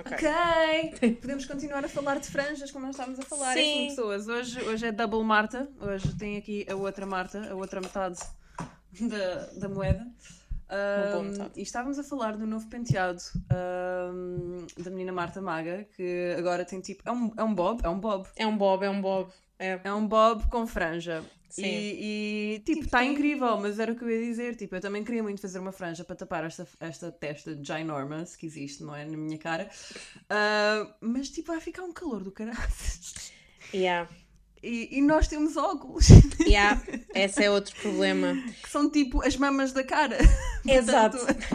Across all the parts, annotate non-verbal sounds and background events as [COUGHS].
Ok. Podemos continuar a falar de franjas como nós estávamos a falar. É Sim. assim, pessoas. Hoje, hoje é Double Marta. Hoje tem aqui a outra Marta, a outra metade da, da moeda. Metade. e estávamos a falar do novo penteado ahm, da menina Marta Maga, que agora tem tipo. É um, é um bob? É um bob. É um bob, é um bob. É. É um bob com franja. Sim. E, e, tipo, Tipo, está tem- incrível, mas era o que eu ia dizer. Tipo, eu também queria muito fazer uma franja para tapar esta, esta testa ginormous que existe, não é? Na minha cara. Ah, mas, tipo, vai ficar um calor do caralho. Yeah. E, e nós temos óculos, Yeah. Esse é outro problema. que são tipo as mamas da cara. [LAUGHS] Exato. Portanto,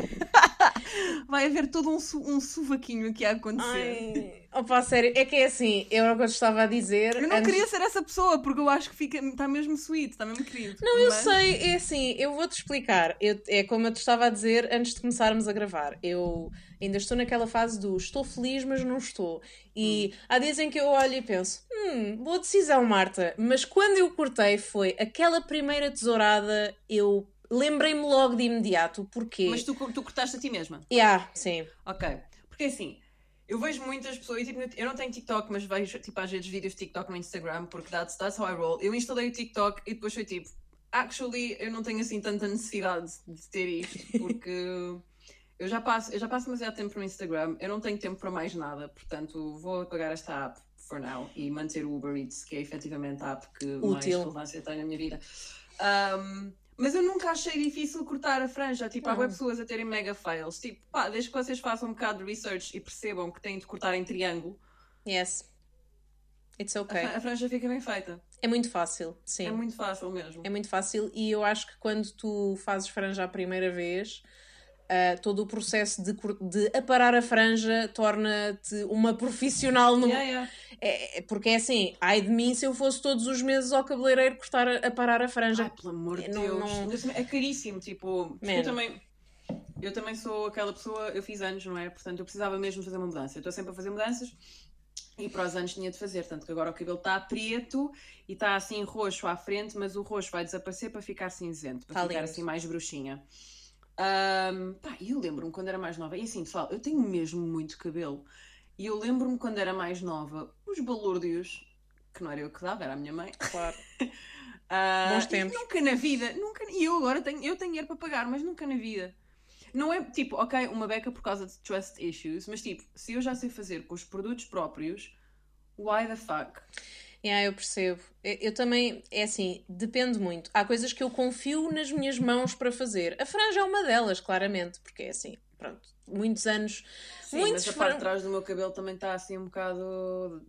[LAUGHS] vai haver todo um, um sovaquinho aqui a acontecer. Ai, opa, sério, é que é assim, eu era o que eu estava a dizer. Eu não antes- queria ser essa pessoa, porque eu acho que fica, está mesmo sweet, está mesmo querido. Não, eu Mas- sei, é assim, eu vou-te explicar. Eu- é como eu te estava a dizer antes de começarmos a gravar. Eu ainda estou naquela fase do estou feliz, mas não estou. E há dias em que eu olho e penso, hum, boa decisão, Marta. Mas quando eu cortei foi aquela primeira tesourada, eu lembrei-me logo de imediato. Porquê? Mas tu, tu cortaste a ti mesma. Yeah, sim. Ok. Porque assim, eu vejo muitas pessoas, e, tipo, eu não tenho TikTok, mas vejo tipo, às vezes vídeos de TikTok no Instagram, porque that's, that's how I roll. Eu instalei o TikTok e depois foi tipo, actually, eu não tenho assim tanta necessidade de ter isto, [LAUGHS] porque eu já passo, eu já passo demasiado tempo no Instagram, eu não tenho tempo para mais nada, portanto vou apagar esta app for now e manter o Uber Eats, que é efetivamente a app que mais Útil. relevância tem na minha vida. Um, mas eu nunca achei difícil cortar a franja. Tipo, há pessoas a terem mega fails. Tipo, pá, desde que vocês façam um bocado de research e percebam que têm de cortar em triângulo, Yes. It's okay. a franja fica bem feita. É muito fácil, sim. É muito fácil mesmo. É muito fácil e eu acho que quando tu fazes franja a primeira vez, ah, todo o processo de, de aparar a franja torna-te uma profissional no. Yeah, yeah. É, é- porque é assim, ai de mim se eu fosse todos os meses ao cabeleireiro cortar a, aparar a franja. Ai, pelo amor de Não- Deus. não- assim, É caríssimo, tipo, Man. eu também. Eu também sou aquela pessoa, eu fiz anos, não é? Portanto, eu precisava mesmo fazer uma mudança. Eu estou sempre a fazer mudanças e para os anos tinha de fazer. Tanto que agora o cabelo está preto e está assim roxo à frente, mas o roxo vai desaparecer para ficar cinzento, para Tá ficar lindo. assim mais bruxinha. Ahm, pá, e eu lembro-me quando era mais nova, e assim, pessoal, eu tenho mesmo muito cabelo. E eu lembro-me quando era mais nova, os balúrdios, que não era eu que dava, era a minha mãe. Claro. [LAUGHS] Ah, Bons tempos. Nunca na vida, nunca, e eu agora tenho, eu tenho dinheiro para pagar, mas nunca na vida. Não é tipo, ok, uma beca por causa de trust issues, mas tipo, se eu já sei fazer com os produtos próprios, why the fuck? Yeah, eu percebo. Eu, eu também, é assim, depende muito. Há coisas que eu confio nas minhas mãos para fazer. A franja é uma delas, claramente, porque é assim, pronto, muitos anos. Sim, muitos mas a parte foram- de trás do meu cabelo também está assim um bocado.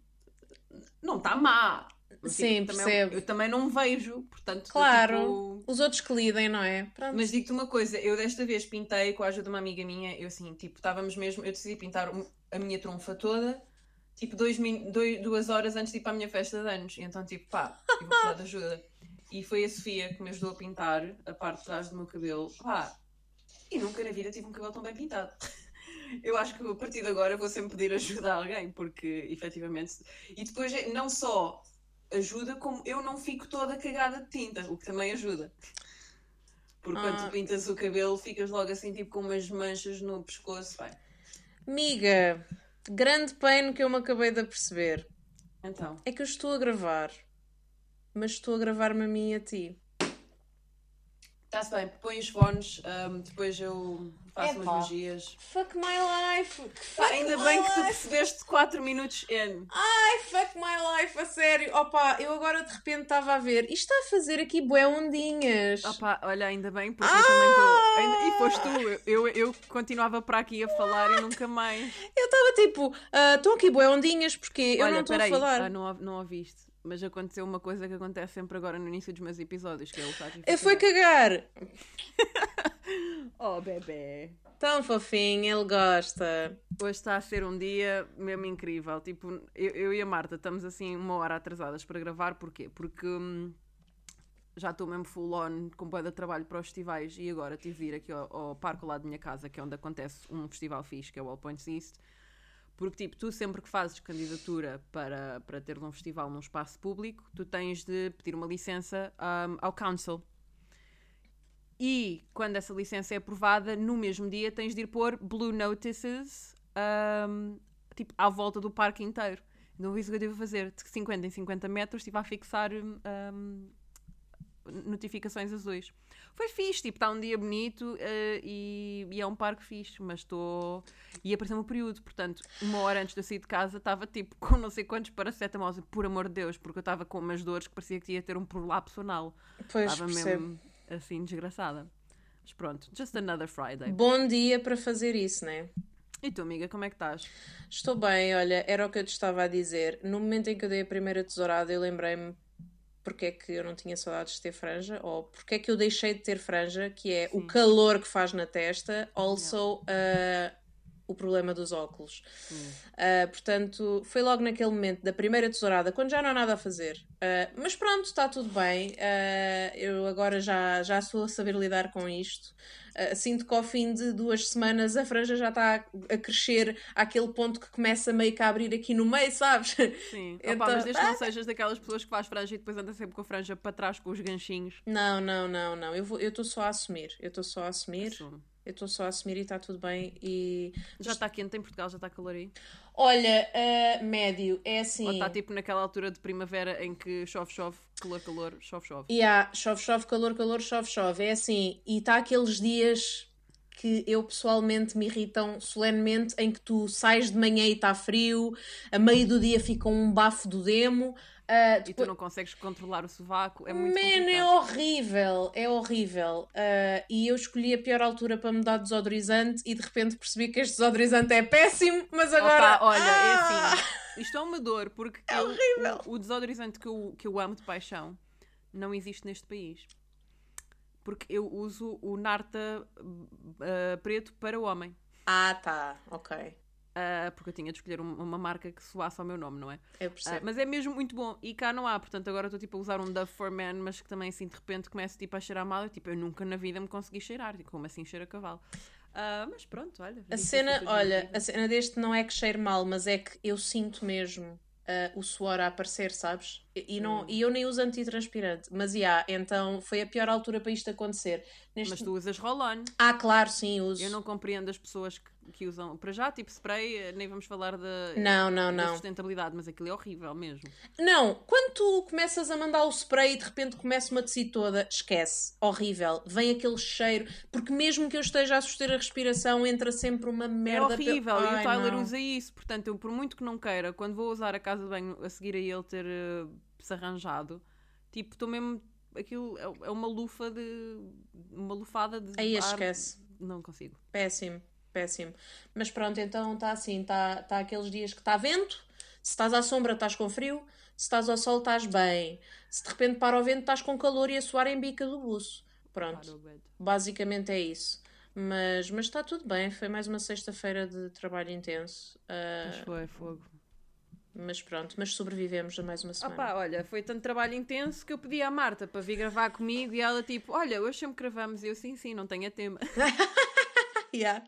Não está má. mas, Sim, também percebo. Eu, eu também não vejo, portanto. Claro. tipo, Os outros que lidem, não é? Pronto. Mas digo-te uma coisa, eu desta vez pintei com a ajuda de uma amiga minha, eu assim, tipo, estávamos mesmo, eu decidi pintar a minha trunfa toda, tipo, dois, dois- duas horas antes de ir para a minha festa de anos. E então, tipo, pá, eu vou precisar de ajuda. E foi a Sofia que me ajudou a pintar a parte de trás do meu cabelo. Pá, e nunca na vida tive um cabelo tão bem pintado. [LAUGHS] Eu acho que a partir de agora vou sempre pedir ajuda a alguém, porque efetivamente. E depois é- não só ajuda, como eu não fico toda cagada de tinta, o que também ajuda. Porque quando Ah. tu pintas o cabelo, ficas logo assim, tipo, com umas manchas no pescoço. Bem, Miga, grande pain que eu me acabei de aperceber então. é que eu estou a gravar, mas estou a gravar-me a mim e a ti. Está-se bem, põe os fones, ahm, depois eu faço Epá. umas magias. Fuck my life! Fuck ainda my bem que tu life. percebeste 4 minutos in. Ai, fuck my life, a sério. Opa, eu agora de repente estava a ver. Isto está a fazer aqui bué ondinhas. Opa, olha, ainda bem, porque Ah! eu também estou. E foste tu, eu, eu continuava para aqui a falar e nunca mais. Eu estava tipo, ah, estão aqui bué ondinhas porque eu olha, não estou a falar. ah, não, não ouviste. Mas aconteceu uma coisa que acontece sempre agora no início dos meus episódios, que é o Fátima. Eu fui cagar. [LAUGHS] Oh, bebê. Tão fofinho, ele gosta. Hoje está a ser um dia mesmo incrível. Tipo, eu, eu e a Marta estamos assim uma hora atrasadas para gravar. Porquê? Porque hum, já estou mesmo full on com boa de trabalho para os festivais e agora tive de ir aqui ao, ao parque lado da minha casa, que é onde acontece um festival fixe, que é o All Points East. Porque, tipo, tu sempre que fazes candidatura para, para ter um festival num espaço público, tu tens de pedir uma licença hum, ao Council. E quando essa licença é aprovada, no mesmo dia tens de ir pôr Blue Notices hum, tipo, à volta do parque inteiro. Então foi isso que eu tive a fazer. De 50 em 50 metros estive a fixar hum, notificações azuis. Foi fixe, tipo, está um dia bonito uh, e, e, é um parque fixe, mas estou. E apareceu-me o período, portanto, uma hora antes de eu sair de casa estava tipo [LAUGHS] com não sei quantos paracetamol, por amor de Deus, porque eu estava com umas dores que parecia que ia ter um prolapso anal. Pois, estava mesmo assim, desgraçada. Mas pronto, just another Friday. Bom dia para fazer isso, né? E tu, amiga, como é que estás? Estou bem, olha, era o que eu te estava a dizer. No momento em que eu dei a primeira tesourada, eu lembrei-me porque é que eu não tinha saudades de ter franja, ou porque é que eu deixei de ter franja, que é Sim. o calor que faz na testa, also uh, o problema dos óculos. Uh, portanto, foi logo naquele momento da primeira tesourada, quando já não há nada a fazer. Uh, mas pronto, está tudo bem. Uh, eu agora já, já sou a saber lidar com isto. sinto que ao fim de duas semanas a franja já está a crescer àquele ponto que começa meio que a abrir aqui no meio, sabes? Sim, então, [LAUGHS] Opa, mas desde que não sejas daquelas pessoas que faz franja e depois anda sempre com a franja para trás com os ganchinhos. Não, não, não, não. Eu estou só a assumir. Eu estou só a assumir. Assume. Eu estou só a assumir e está tudo bem. E... Já está quente em Portugal? Já está calor aí? Olha, uh, médio, é assim. Ou está tipo naquela altura de primavera em que chove, chove, calor, calor, chove, chove. E yeah, chove, chove, calor, calor, chove, chove. É assim. E está aqueles dias que eu pessoalmente me irritam solenemente em que tu sais de manhã e está frio, a meio do dia fica um bafo do demo. Uh, depois... E tu não consegues controlar o sovaco, é muito Man, complicado. é horrível, é horrível. Uh, e eu escolhi a pior altura para mudar de desodorizante e de repente percebi que este desodorizante é péssimo, mas agora. Opa, olha, ah! é assim. Ah! Isto é uma dor, porque é eu, horrível. O, o, desodorizante que eu, que eu amo de paixão não existe neste país. Porque eu uso o Narta uh, preto para o homem. Ah, tá, ok. Uh, porque eu tinha de escolher uma, uma, marca que soasse ao meu nome, não é? Eu percebo. Uh, mas é mesmo muito bom. E cá não há, portanto agora estou tipo a usar um Dove for Men, mas que também assim de repente começa tipo, a cheirar mal. E, tipo, eu nunca na vida me consegui cheirar. Tipo, como assim cheira cavalo? Uh, mas pronto, olha. A cena, olha, a cena deste não é que cheire mal, mas é que eu sinto mesmo o suor a aparecer, sabes? E, não, hum. e eu nem uso antitranspirante. Mas, já, yeah, então foi a pior altura para isto acontecer. Neste... Mas tu usas roll-on. Ah, claro, sim, uso. Eu não compreendo as pessoas que que usam para já, tipo spray, eh, nem vamos falar da, não, não, não. sustentabilidade, mas aquilo é horrível mesmo. Não, quando tu começas a mandar o spray e de repente começa uma tecido toda, esquece, horrível. Vem aquele cheiro, porque mesmo que eu esteja a suster a respiração, entra sempre uma merda. É horrível, e o Tyler não. usa isso, portanto, eu por muito que não queira, quando vou usar a casa de banho a seguir a ele ter uh, arranjado, tipo, estou mesmo. Aquilo é, é uma lufa de. uma lufada de. Aí esquece. Não consigo. Péssimo péssimo. Mas pronto, então está assim, está tá aqueles dias que está vento, se estás à sombra estás com frio, se estás ao sol estás bem, se de repente para o vento estás com calor e a suar em bica do buço. Pronto, basicamente é isso. Mas, mas está tudo bem, foi mais uma sexta-feira de trabalho intenso. Uh, mas foi, fogo. Mas pronto, mas sobrevivemos a mais uma semana. Opa, olha, foi tanto trabalho intenso que eu pedi à Marta para vir gravar comigo e ela tipo, olha, hoje sempre gravamos e eu sim, sim, não tenho a tema. [LAUGHS] yeah.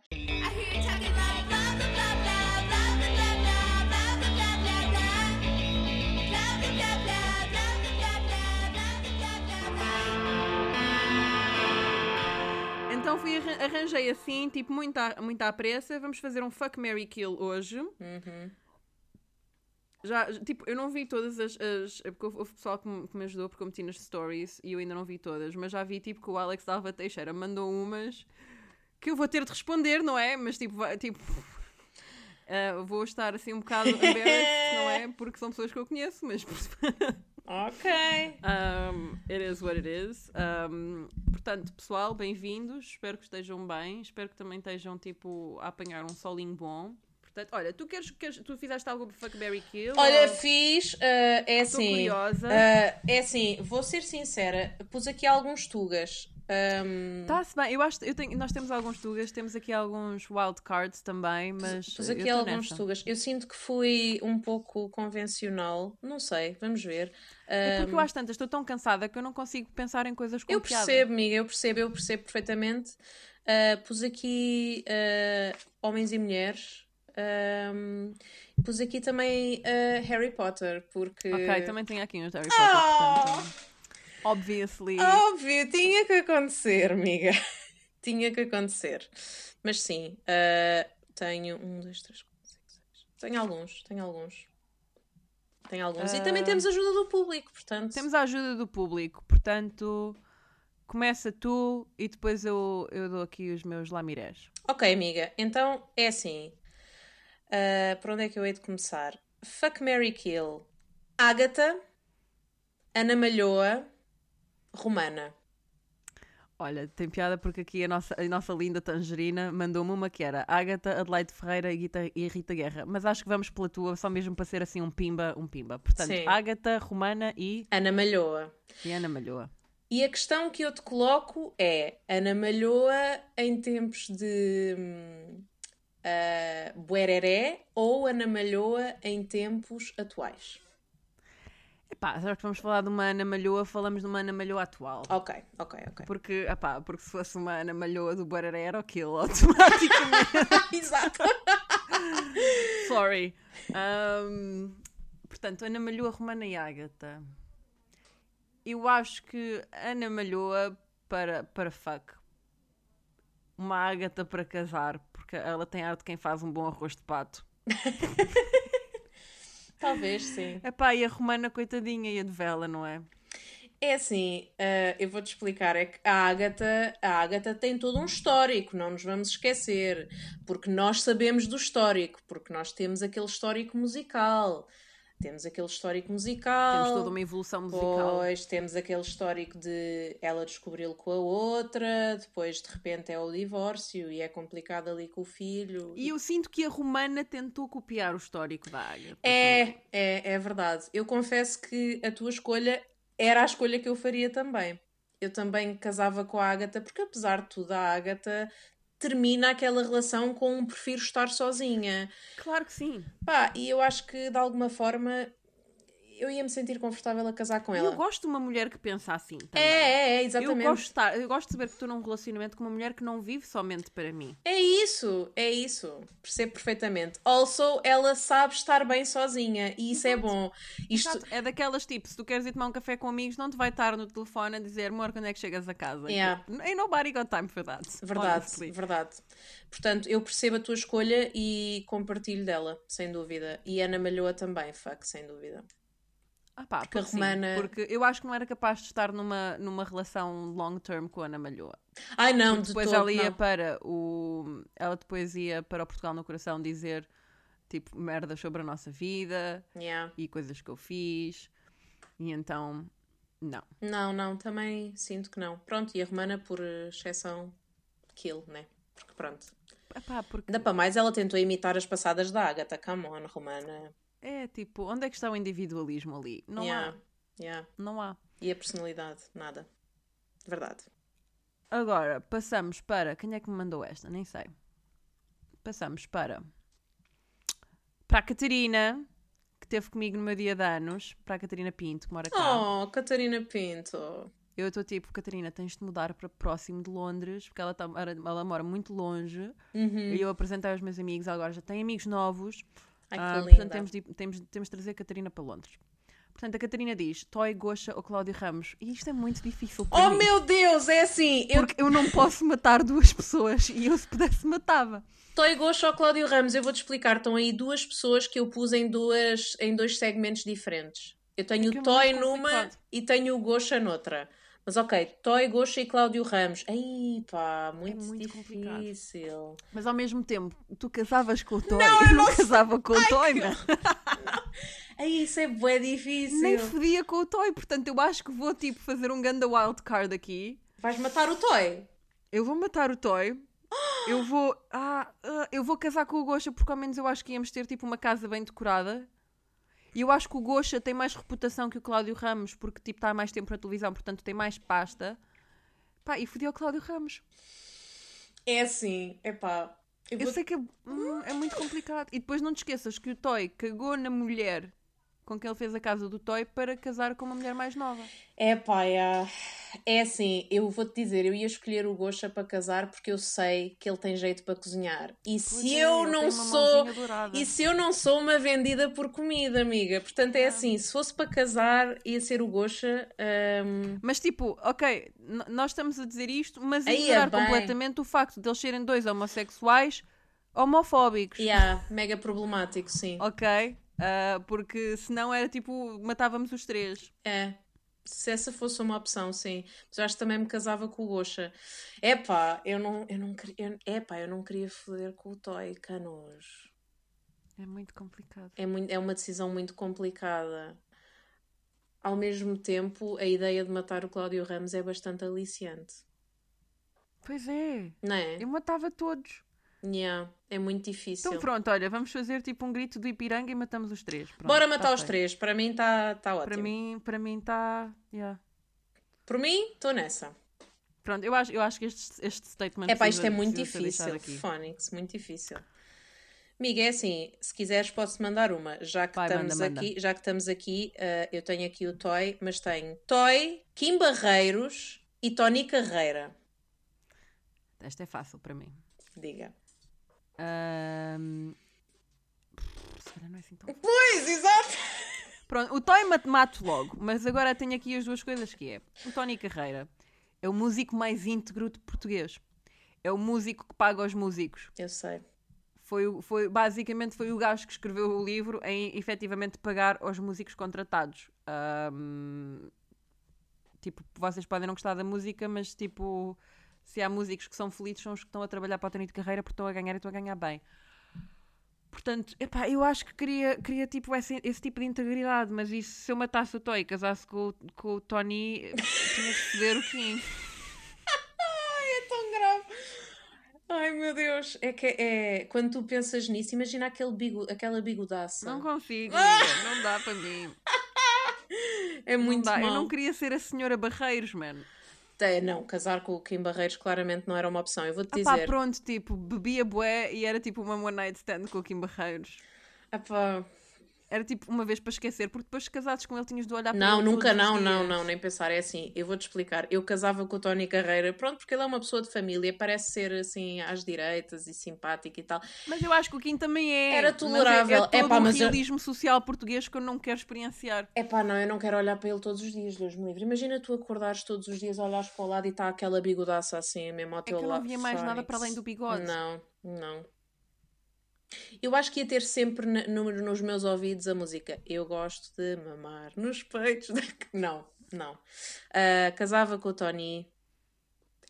Então fui arranjei assim, tipo, muita, muita à pressa. Vamos fazer um fuck Mary Kill hoje. Uhum. Já, tipo, eu não vi todas as. as porque houve pessoal que me, que me, ajudou porque eu meti nas stories e eu ainda não vi todas, mas já vi tipo que o Alex Dalva Teixeira mandou umas que eu vou ter de responder, não é? Mas tipo, tipo uh, [LAUGHS] vou estar assim um bocado [LAUGHS] embarrassed, não é? Porque são pessoas que eu conheço, mas. ok. Um, it is what it is. Um, portanto, pessoal, bem-vindos. Espero que estejam bem. Espero que também estejam tipo a apanhar um solinho bom. Portanto, olha, tu queres, queres tu fizeste algo para Fuckberry Kill? Olha, ou... fiz, uh, é Estou assim. curiosa. Uh, é assim, vou ser sincera, pus aqui alguns tugas. Está-se um... bem, eu acho eu tenho, nós temos alguns tugas, temos aqui alguns wildcards também, mas. Pus aqui alguns nessa. tugas. Eu sinto que fui um pouco convencional, não sei, vamos ver. É porque eu acho tantas, estou tão cansada que eu não consigo pensar em coisas com Eu percebo, amiga, eu percebo, eu percebo perfeitamente. Uh, pus aqui uh, homens e mulheres. Um, pus aqui também uh, Harry Potter, porque. Ok, também tenho aqui uns Harry Potter, oh! portanto. Obviously. Óbvio, tinha que acontecer, amiga. [LAUGHS] tinha que acontecer. Mas sim, uh, tenho um, dois, três, quatro, cinco, seis. tenho alguns, tenho alguns. Tenho alguns. E também temos a ajuda do público, portanto. Temos a ajuda do público, portanto, começa tu e depois eu, eu dou aqui os meus lamirés. Ok, amiga. Então é assim. Uh, por onde é que eu hei de começar? Fuck Mary Kill. Ágata, Ana Malhoa, Romana. Olha, tem piada porque aqui a nossa, a nossa linda Tangerina mandou-me uma que era Ágata, Adelaide Ferreira e, e Rita Guerra. Mas acho que vamos pela tua, só mesmo para ser assim um pimba, um pimba. Portanto, Sim. Ágata, Romana e, Ana Malhoa. e Ana Malhoa. E a questão que eu te coloco é Ana Malhoa em tempos de hum, uh, Buereré ou Ana Malhoa em tempos atuais? Epá, já que vamos falar de uma Ana Malhoa, falamos de uma Ana Malhoa atual. Ok, ok, ok. Porque, epá, porque se fosse uma Ana Malhoa do Bararé era aquilo, automaticamente. [LAUGHS] Exato. Sorry. Um, portanto, Ana Malhoa, Romana e Ágata. Eu acho que Ana Malhoa para, para fuck. Uma Ágata para casar, porque ela tem arte de quem faz um bom arroz de pato. [LAUGHS] Talvez, sim. Epá, e a Romana, coitadinha, e a de vela, não é? É assim, uh, eu vou-te explicar, é que a Ágata, a Ágata tem todo um histórico, não nos vamos esquecer, porque nós sabemos do histórico, porque nós temos aquele histórico musical, temos aquele histórico musical. Temos toda uma evolução musical. Pois, temos aquele histórico de ela descobriu-lo com a outra, depois de repente é o divórcio e é complicado ali com o filho. E eu sinto que a Romana tentou copiar o histórico da Ágata. É, também. é, é verdade. Eu confesso que a tua escolha era a escolha que eu faria também. Eu também casava com a Ágata, porque apesar de tudo, a Ágata termina aquela relação com um prefiro estar sozinha. Claro que sim. Pá, e eu acho que de alguma forma eu ia me sentir confortável a casar com ela. eu gosto de uma mulher que pensa assim também. É, é, é, Eu exatamente. gosto, de estar- eu gosto de saber que estou num relacionamento com uma mulher que não vive somente para mim. É isso, é isso. Percebo perfeitamente. Also, ela sabe estar bem sozinha e isso é bom. Isto, Exato. É daquelas tipo, se tu queres ir tomar um café com amigos, não te vai estar no telefone a dizer, amor, quando é que chegas a casa? Yeah. Ain't nobody got time for that. Verdade, honestly. verdade. Portanto, eu percebo a tua escolha e compartilho dela, sem dúvida. E Ana Malhoa também, fuck, sem dúvida. Ah, pá, Porque porque, sim, Romana- porque eu acho que não era capaz de estar numa, numa relação long term com a Ana Malhoa. Ai não, Porque de depois todo, ela ia não. para o. Ela depois ia para o Portugal no Coração dizer tipo merdas sobre a nossa vida Yeah. e coisas que eu fiz. E então, não. Não, não, também sinto que não. Pronto, e a Romana, por exceção, kill, né? Porque pronto. Epá, porque Ainda para mais, ela tentou imitar as passadas da Agatha. Come on, Romana. É tipo, onde é que está o individualismo ali? Não yeah. há. Yeah. Não há. E a personalidade? Nada. Verdade. Agora, passamos para. Quem é que me mandou esta? Nem sei. Passamos para. Para a Catarina, que esteve comigo no meu dia de anos. Para a Catarina Pinto, que mora cá. Oh, Catarina Pinto. Eu estou tipo, Catarina, tens de mudar para próximo de Londres, porque ela, tá, ela- ela mora muito longe. Uhum. E eu apresentei aos meus amigos, ela agora já tem amigos novos. Ai, Ah, que portanto, linda. temos de, temos, temos de trazer a Catarina para Londres. Portanto, a Catarina diz: Toy, Goxa ou Cláudio Ramos. E isto é muito difícil para Oh mim. meu Deus, é assim. Eu Porque eu não posso matar duas pessoas e eu, se pudesse, matava. Toy Gosto ao Cláudio Ramos, eu vou-te explicar. Estão aí duas pessoas que eu pus em, duas, em dois segmentos diferentes. Eu tenho É é o Toy muito numa complicado. e tenho o Gosha noutra. Mas ok, Toy, Gosha e Cláudio Ramos. Ai pá, muito, É muito complicado. difícil. Mas ao mesmo tempo, tu casavas com o Toy. eu não, casava com o Toy, man. [LAUGHS] Ai, isso é bué difícil. Nem fodia com o Toy. Portanto, eu acho que vou tipo fazer um ganda wildcard aqui. Vais matar o Toy? Eu vou matar o Toy. Eu vou. Ah, ah, eu vou casar com o Gosha porque ao menos eu acho que íamos ter tipo uma casa bem decorada. E eu acho que o Gosha tem mais reputação que o Cláudio Ramos porque tipo está mais tempo na televisão, portanto tem mais pasta. Pá, e fodi o Cláudio Ramos. É assim, é pá. Eu Eu vou... sei que é, hum, é muito complicado. E depois não te esqueças que o Toy cagou na mulher com quem ele fez a casa do Toy para casar com uma mulher mais nova. É pá, é... é assim, eu vou-te dizer, eu ia escolher o Gosha para casar porque eu sei que ele tem jeito para cozinhar. E Pois se é, eu não sou. E se eu não sou uma vendida por comida, amiga? Portanto, é assim, se fosse para casar, ia ser o Gosha. hum, Mas tipo, ok, nós estamos a dizer isto, mas Aí é ignorar bem. completamente o facto de eles serem dois homossexuais. homofóbicos. Yeah, mega problemático, sim. Ok? Ah, porque senão era tipo, matávamos os três. É. Se essa fosse uma opção, sim. Mas eu acho que também me casava com o Gosha. Epá, eu não, eu não queria. Epá, eu não queria foder com o Toy, canos. É muito complicado. É, muito, é uma decisão muito complicada. Ao mesmo tempo, a ideia de matar o Cláudio Ramos é bastante aliciante. Pois é. Não é? Eu matava todos. Yeah, é muito difícil. Então pronto, olha, vamos fazer tipo um grito do Ipiranga e matamos os três. Pronto, Bora tá matar os feito. três. Para mim está tá ótimo. Para mim, para mim está. Yeah. Por mim, estou nessa. Pronto, eu acho, eu acho que este, este statement. É pá, isto é muito difícil. Phonics, muito difícil. Amiga, é assim, se quiseres posso mandar uma. Já que Vai, estamos manda, manda. aqui, já que estamos aqui, eh, eu tenho aqui o Toy, mas tenho Toy, Kim Barreiros e Tony Carreira. Esta é fácil para mim. Diga. Se calhar não é assim tão. Pois, exato! Pronto, o Toy mat- mato logo, mas agora tenho aqui as duas coisas que é. O Tony Carreira é o músico mais íntegro de português. É o músico que paga aos músicos. Eu sei. Foi, foi, basicamente foi o gajo que escreveu o livro em efetivamente pagar aos músicos contratados. Ahm, tipo, vocês podem não gostar da música, mas tipo, se há músicos que são felizes, são os que estão a trabalhar para o Tony de carreira porque estão a ganhar e estão a ganhar bem. Portanto, epá, eu acho que queria, queria tipo, esse, esse tipo de integridade, mas isso, se eu matasse o Toy e casasse com, o- com o Tony, tinha de foder o Kim. É tão grave. Ai meu Deus, é que é quando tu pensas nisso, imagina aquele bigo, aquela bigodaça. Não consigo, amiga, não dá para mim. [LAUGHS] é muito não dá. mau. Eu não queria ser a senhora Barreiros, mano. Não, casar com o Kim Barreiros claramente não era uma opção. Eu vou-te Ah pá, dizer. pronto, tipo, bebia bué e era tipo uma one night stand com o Kim Barreiros. Ah, pá, Era tipo uma vez para esquecer, porque depois casados com ele tinhas de olhar para Não, ele nunca, todos os não, não, não, nem pensar. É assim, eu vou-te explicar. Eu casava com o Tony Carreira, pronto, porque ele é uma pessoa de família, parece ser assim às direitas e simpático e tal. Mas eu acho que o Kim também é. Era Mas tolerável. É, é todo Epá, um mas eu- realismo social português que eu não quero experienciar. É pá, não, eu não quero olhar para ele todos os dias, Deus me livre. Imagina tu acordares todos os dias, olhares para o lado e está aquela bigodaça assim, mesmo ao É teu eu não lado. via mais nada para além do bigode. Não, não. Eu acho que ia ter sempre no- nos meus ouvidos a música Eu gosto de mamar nos peitos. da-" Não, não. Ah, casava com o Tony.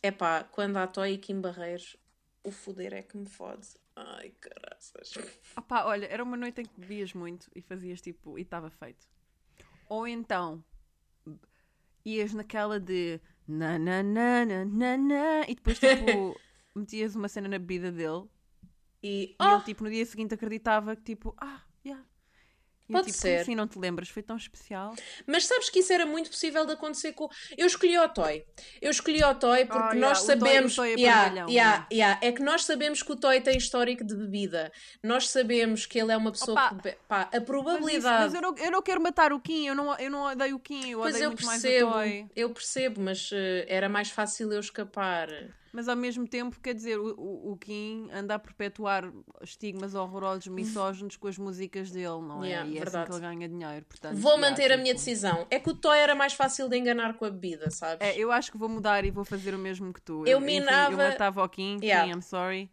Epá, quando há Toy e Kim Barreiros, o foder é que me fode. Ai, caraças. Opá, olha, era uma noite em que bebias muito e fazias tipo, e estava feito. Ou então ias naquela de na na na na na na e depois tipo [LAUGHS] metias uma cena na bebida dele E, e oh, ele tipo no dia seguinte acreditava que tipo, ah, yeah. E eu, Pode tipo, ser. Assim não te lembras? Foi tão especial. Mas sabes que isso era muito possível de acontecer com. Eu escolhi o Toy. Eu escolhi o Toy porque Ah, nós yeah, o Toy- sabemos. o Toy é Yeah, yeah, yeah. yeah. É que nós sabemos que o Toy tem histórico de bebida. Nós sabemos que ele é uma pessoa Opa, que. Pá, a Mas, isso- probabilidade. mas eu, não, eu não quero matar o Kim, eu não, eu não odeio o Kim, eu Pois odeio eu muito mais o percebo, Toy. eu percebo, mas eh, era mais fácil eu escapar. Mas ao mesmo tempo, quer dizer, o, o, o Kim anda a perpetuar estigmas horrorosos misóginos com as músicas dele, não é? Yeah, e é verdade. assim que ele ganha dinheiro. Portanto, Vou yeah, manter a tipo, minha decisão. É que o Toy era mais fácil de enganar com a bebida, sabes? É, eu acho que vou mudar e vou fazer o mesmo que tu. Eu enfim, minava- Eu matava o Kim, Yeah. Kim, I'm sorry.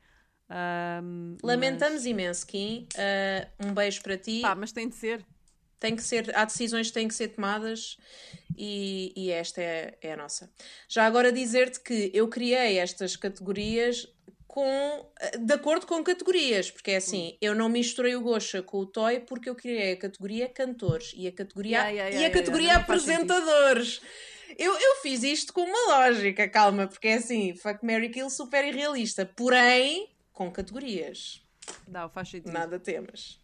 Ahm, Lamentamos mas... imenso, Kim. Eh, um beijo para ti. Pá, mas tem de ser. Tem que ser, há decisões que têm que ser tomadas e, e esta é, é a nossa. Já agora dizer-te que eu criei estas categorias com, de acordo com categorias, porque é assim, eu não misturei o Gosha com o Toy porque eu criei a categoria cantores e a categoria, Yeah, yeah, e yeah, a categoria não apresentadores. Eu, eu fiz isto com uma lógica, calma, porque é assim, fuck Mary Kill super irrealista, porém com categorias, Dá, faz sentido. nada temas.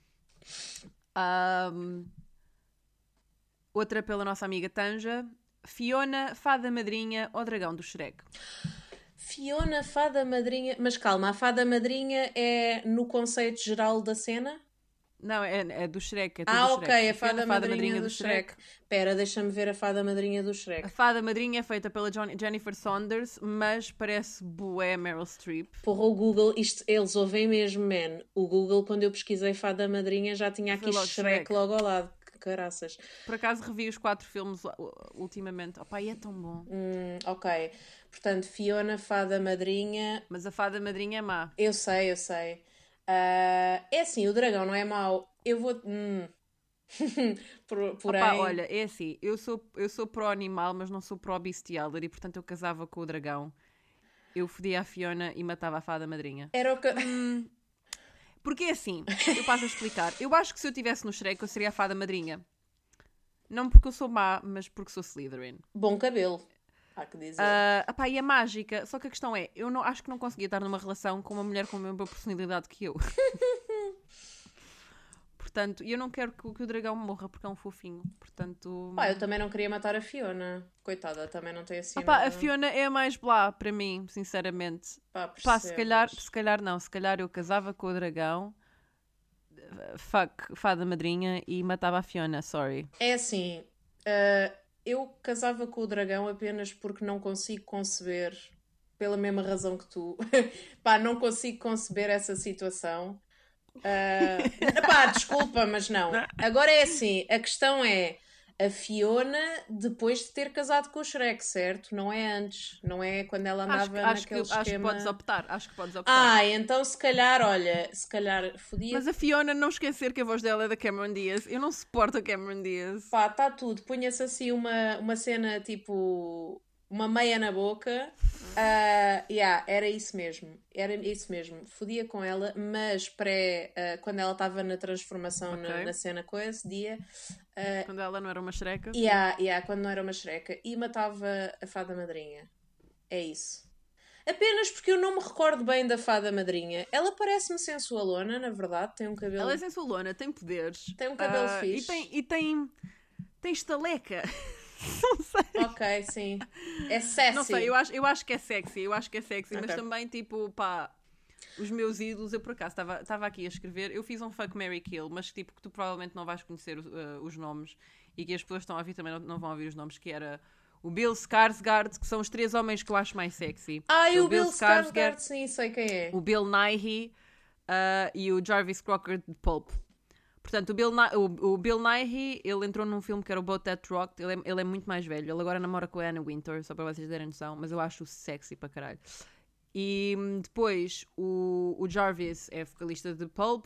Ahm, outra pela nossa amiga Tanja. Fiona, fada madrinha ou dragão do Shrek? Fiona, fada madrinha. Mas calma, a fada madrinha é no conceito geral da cena? Não, é, é do Shrek. É ah, do ok, Shrek. a fada, Fiona, madrinha, do Shrek. Espera, deixa-me ver a fada madrinha do A Shrek. fada madrinha é feita pela Johnny- Jennifer Saunders, mas parece bué Meryl Streep. Porra, o Google, isto, eles ouvem mesmo, man. O Google, quando eu pesquisei fada madrinha, já tinha aqui Shrek, Shrek. logo ao lado. Caraças. Por acaso revi os quatro filmes uh, ultimamente. Opa, e é tão bom. Hum, ok. Portanto, Fiona, fada madrinha. Mas a fada madrinha é má. Eu sei, eu sei. Ah, é assim, o dragão não é mau. Eu vou. Hum. [LAUGHS] Por- Porém. Opa, olha, é assim, eu sou, eu sou pró-animal, mas não sou pró-bestiality, portanto eu casava com o dragão. Eu fodia a Fiona e matava a fada madrinha. Era o que. Porque é assim, eu passo a explicar. Eu acho que se eu estivesse no Shrek, eu seria a fada madrinha. Não porque eu sou má, mas porque sou Slytherin. Bom cabelo. Há que dizer. Ah, epá, e é mágica. Só que a questão é, eu não, acho que não conseguia estar numa relação com uma mulher com a mesma personalidade que eu. [LAUGHS] Portanto, eu não quero que, o- que o dragão morra porque é um fofinho. Portanto. Pá, eu também não queria matar a Fiona. Coitada, também não tem assim. Epá, nada- a Fiona é a mais blá para mim, sinceramente. Pá, Pá, se percebo, calhar, mas- se calhar não, se calhar eu casava com o dragão, fuck, fada madrinha e matava a Fiona, sorry. É assim, ah, eu casava com o dragão apenas porque não consigo conceber, pela mesma razão que tu, [LAUGHS] pá, não consigo conceber essa situação. Ah, pá, desculpa, mas não. Agora é assim, a questão é a Fiona depois de ter casado com o Shrek, certo? Não é antes, não é quando ela Acho, andava que- acho, que, naquele acho que podes optar, acho que podes optar. Ah, então se calhar, olha, se calhar fodia Mas a Fiona, não esquecer que a voz dela é da Cameron Diaz. Eu não suporto a Cameron Diaz. Pá, está tudo. Punha-se assim uma, uma cena tipo. Uma meia na boca. Ah, yeah, era isso mesmo. Era isso mesmo. Fodia com ela, mas pré. ah, quando ela estava na transformação na, Ok. na cena com esse dia. Quando ela não era uma xereca. Yeah, yeah, quando não era uma xereca. E matava a fada madrinha. É isso. Apenas porque eu não me recordo bem da fada madrinha. Ela parece-me sensualona, na verdade. Tem um cabelo. Ela é sensualona, tem poderes. Tem um cabelo Ah, fixe. E tem, e tem, tem estaleca. Não sei. Ok, sim. É sexy. Não sei, eu acho, eu acho que é sexy, eu acho que é sexy, mas Ok. também, tipo, pá, os meus ídolos, eu por acaso estava aqui a escrever, eu fiz um fuck Mary Kill, mas tipo, que tu provavelmente não vais conhecer os, eh, os nomes e que as pessoas estão a ouvir também não, não vão ouvir os nomes, que era o Bill Skarsgård, que são os três homens que eu acho mais sexy. Ai, São o Bill Skarsgård, sim, sei quem é. o Bill Nighy ah, e o Jarvis Crocker de Pulp. Portanto, o Bill, o, o Bill Nighy, ele entrou num filme que era o Boat That Rocked, ele é, ele é muito mais velho, ele agora namora com a Anna Winter, só para vocês terem noção, mas eu acho sexy para caralho. E hum, depois o, o Jarvis é vocalista de Pulp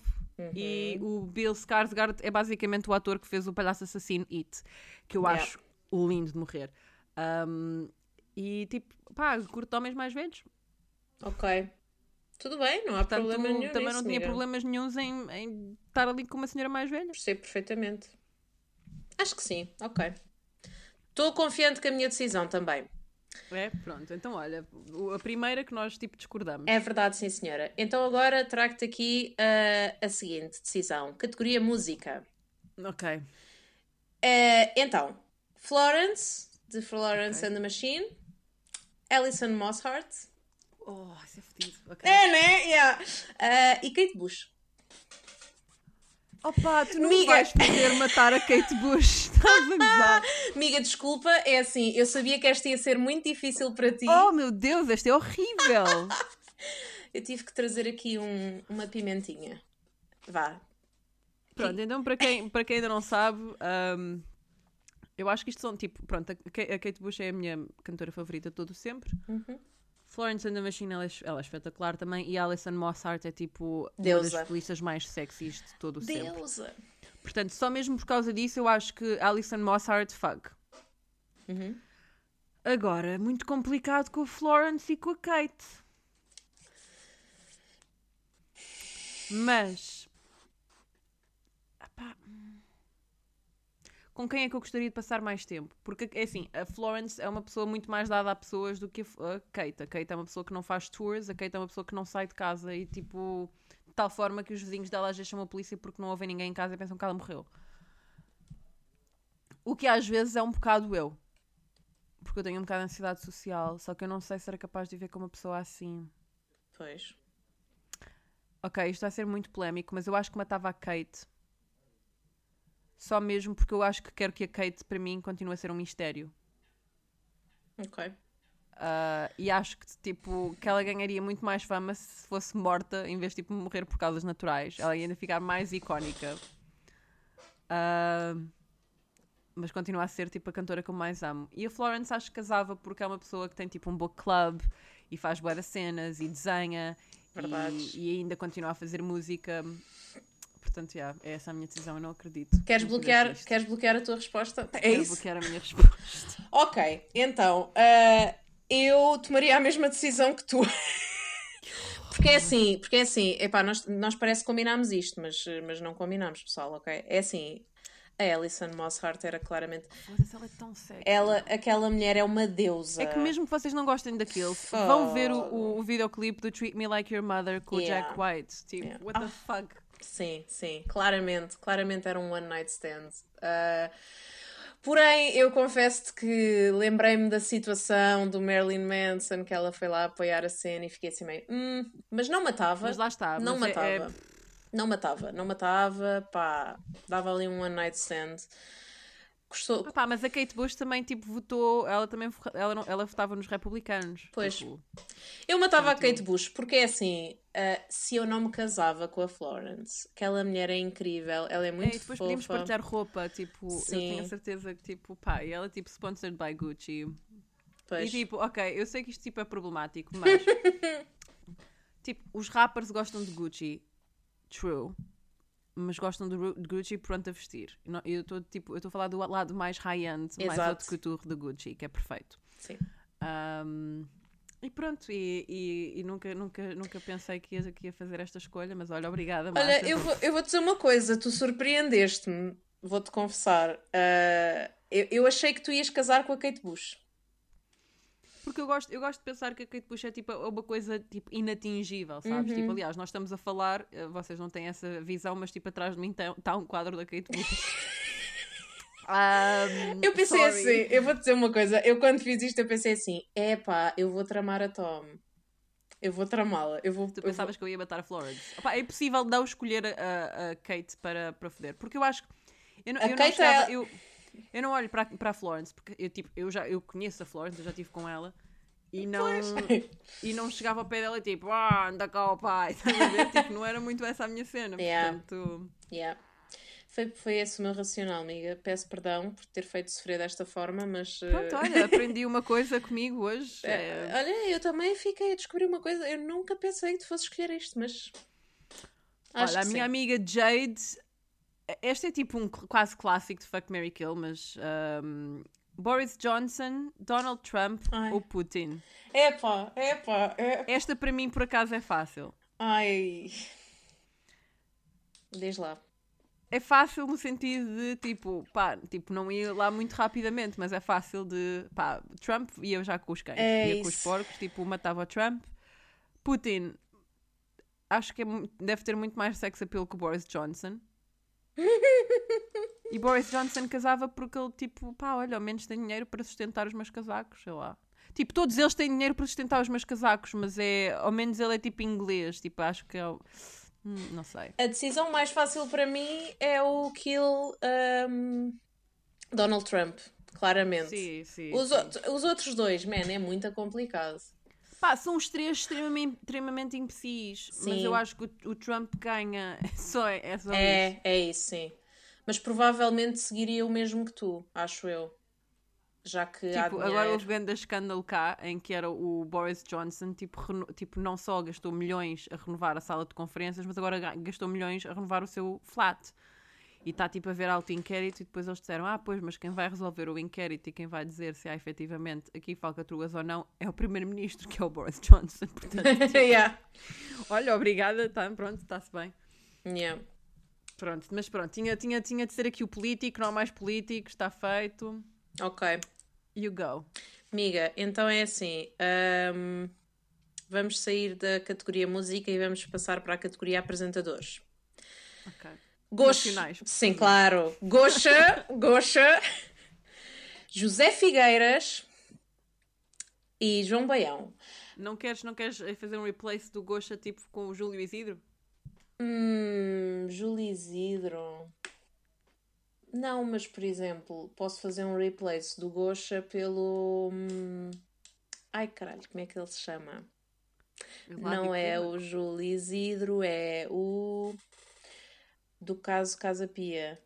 e o Bill Skarsgård é basicamente o ator que fez o palhaço assassino It, que eu Yeah. acho lindo de morrer. Um, e tipo, pá, curto homens mais velhos. Ok. Tudo bem, não há Portanto, problema nenhum também nisso, não tinha problemas nenhums em, em estar ali com uma senhora mais velha. Percebo perfeitamente. Acho que sim, ok. Estou confiante com a minha decisão também. É, pronto. Então, olha, a primeira que nós, tipo, discordamos. É verdade, sim, senhora. Então agora trago-te aqui ah, a seguinte decisão. Categoria música. Ok. Eh, então, Florence, de Florence Ok. and the Machine. Alison Mosshart. Oh, isso é fedido. Ok. É, né? Yeah. Ah, e Kate Bush. Opa, tu não Miga. vais fazer matar a Kate Bush. [LAUGHS] Estás a gozar. Amiga, desculpa, é assim, eu sabia que esta ia ser muito difícil para ti. Oh, meu Deus, este é horrível. [LAUGHS] Eu tive que trazer aqui um- uma pimentinha. Vá. Pronto, então para quem, para quem ainda não sabe, hum, eu acho que isto são tipo, pronto, a Ka- a Kate Bush é a minha cantora favorita de todo o sempre. Uhum. Florence and the Machine, ela é, ela é espetacular também. E a Alison Mosshart é tipo uma Deusa. das solistas mais sexys de todo o sempre. Deusa. Portanto, só mesmo por causa disso, eu acho que Alison Mosshart, fuck. Uhum. Agora, muito complicado com a Florence e com a Kate. Mas. Epá, hum. Com quem é que eu gostaria de passar mais tempo? Porque, é assim, a Florence é uma pessoa muito mais dada a pessoas do que a Kate. A Kate é uma pessoa que não faz tours, a Kate é uma pessoa que não sai de casa e, tipo, de tal forma que os vizinhos dela às vezes chamam a polícia porque não ouvem ninguém em casa e pensam que ela morreu. O que às vezes é um bocado eu. Porque eu tenho um bocado de ansiedade social, só que eu não sei se era capaz de viver com uma pessoa assim. Pois. Ok, isto vai ser muito polémico, mas eu acho que matava a Kate. Só mesmo porque eu acho que quero que a Kate, para mim, continue a ser um mistério. Ok. Ah, e acho que, tipo, que ela ganharia muito mais fama se fosse morta em vez de tipo, morrer por causas naturais. Ela ia ainda ficar mais icónica. Ah, mas continua a ser tipo a cantora que eu mais amo. E a Florence acho que casava porque é uma pessoa que tem tipo um book club e faz boas cenas e desenha. E, e ainda continua a fazer música. Portanto, yeah, é essa a minha decisão, eu não acredito. Queres bloquear, queres bloquear a tua resposta? É Quero isso? bloquear a minha resposta. [LAUGHS] Ok, então, ah, eu tomaria a mesma decisão que tu. [LAUGHS] Porque é assim, porque é assim, epá, nós, nós parece que combinámos isto, mas, mas não combinámos, pessoal, ok? É assim, a Alison Mosshart era claramente. Ela é tão sexy. Ela, aquela mulher é uma deusa. É que mesmo que vocês não gostem daquilo, Fogo. vão ver o, o, o videoclipe do Treat Me Like Your Mother com Yeah. o Jack White. Tipo, Yeah. what the fuck? Sim, sim, claramente, claramente era um one night stand. Ah, porém, eu confesso-te que lembrei-me da situação do Marilyn Manson, que ela foi lá apoiar a cena e fiquei assim meio. "Hum", mas não matava. Mas lá está. Não mas é- matava. é- Não matava, não matava, pá, dava ali um one night stand. Pá, mas a Kate Bush também, tipo, votou. Ela também ela, não, ela votava nos republicanos. Pois. Tipo, Eu matava a Portanto- Kate Bush porque é assim, ah, se eu não me casava com a Florence, aquela mulher é incrível, ela é é, muito e depois podíamos fofa. partilhar roupa. Tipo, eu Sim. tenho a certeza que, tipo, pá, e ela, tipo, sponsored by Gucci. Pois. E tipo, ok, eu sei que isto tipo, é problemático, mas. [LAUGHS] tipo, os rappers gostam de Gucci. True. Mas gostam de, Gucci pronto a vestir. Eu estou tipo, eu estou a falar do lado mais high-end, mais haute couture de Gucci, que é perfeito. Sim. Ahm, e pronto, e, e- e nunca, nunca, nunca pensei que ia, que ia fazer esta escolha, mas olha, obrigada, Marta. Olha, eu vou, eu vou dizer uma coisa, tu surpreendeste-me, vou-te confessar. Ah, eu, eu achei que tu ias casar com a Kate Bush. Porque eu gosto, eu gosto de pensar que a Kate Bush é tipo uma coisa tipo inatingível, sabes? Uhum. Tipo, aliás, nós estamos a falar, eh, vocês não têm essa visão, mas tipo atrás de mim está um quadro da Kate Bush. [LAUGHS] Ahm, Eu pensei sorry. assim, eu vou dizer uma coisa, eu quando fiz isto eu pensei assim, epá, eu vou tramar a Tom. Eu vou tramá-la, eu vou... Tu eu vou- pensavas que eu ia matar a Florence. Opa, é impossível não escolher a, a- Kate para, para foder. Porque eu acho que. Eu, não- A eu Kate é- eu, eu não olho para, para a Florence, porque eu, tipo, eu, já, eu conheço a Florence, eu já estive com ela. E não, e não chegava ao pé dela tipo, ah, anda cá ao pai. [LAUGHS] Estás a ver? Tipo, não era muito essa a minha cena. Yeah. Portanto, Yeah. Foi, foi esse o meu racional, amiga. Peço perdão por ter feito sofrer desta forma, mas... eh, pronto, olha, [LAUGHS] aprendi uma coisa comigo hoje. eh, é- Olha, eu também fiquei a descobrir uma coisa. Eu nunca pensei que tu fosses escolher isto, mas... Acho Olha, a minha sim. amiga Jade, este é tipo um quase clássico de Fuck Mary Kill, mas um, Boris Johnson, Donald Trump Ai. ou Putin. Epá, epá, é... Esta para mim por acaso é fácil. Ai... Diz lá. É fácil no sentido de tipo, pá, tipo, não ia lá muito rapidamente, mas é fácil de pá, Trump ia já com os cães, É ia com os isso. porcos, tipo, matava o Trump. Putin, acho que é deve ter muito mais sex appeal que o Boris Johnson. [LAUGHS] E Boris Johnson casava porque ele, tipo, pá, olha, ao menos tem dinheiro para sustentar os meus casacos, sei lá. Tipo, todos eles têm dinheiro para sustentar os meus casacos, mas é, ao menos ele é tipo inglês, tipo, acho que é, Hum, não sei. A decisão mais fácil para mim é o kill um, Donald Trump, claramente. Sim, sim. Os, sim. os outros dois, man, é muito complicado. Pá, são os três extremamente, extremamente imbecis, mas Sim. eu acho que o, o Trump ganha. [LAUGHS] É só, é só isso. É, é isso, sim. Mas provavelmente seguiria o mesmo que tu, acho eu. Já que há Tipo, dinheiro. agora houve grande escândalo cá em que era o Boris Johnson, tipo, reno- tipo, não só gastou milhões a renovar a sala de conferências, mas agora ga- gastou milhões a renovar o seu flat. E está tipo a ver alto inquérito e depois eles disseram, ah, pois, mas quem vai resolver o inquérito e quem vai dizer se há efetivamente aqui falcatruas ou não é o primeiro-ministro, que é o Boris Johnson. [LAUGHS] Portanto, [LAUGHS] tipo, yeah. olha, obrigada, tá, pronto, está-se bem. Yeah. Pronto, mas pronto, tinha, tinha, tinha de ser aqui o político, não há mais políticos, está feito. Ok. You go. Amiga, então é assim. hum, vamos sair da categoria música e vamos passar para a categoria apresentadores. Ok. Nacionais. Sim, claro. Goxa, Goxa, José Figueiras e João Baião. Não queres, não queres eh, fazer um replace do Gosha tipo com o Júlio Isidro? Hum, Júlio Isidro. Não, mas por exemplo, posso fazer um replace do Goxa pelo. hum, Ai caralho, como é que ele se chama? Não é o Júlio Isidro, é o. Do caso Casa Pia.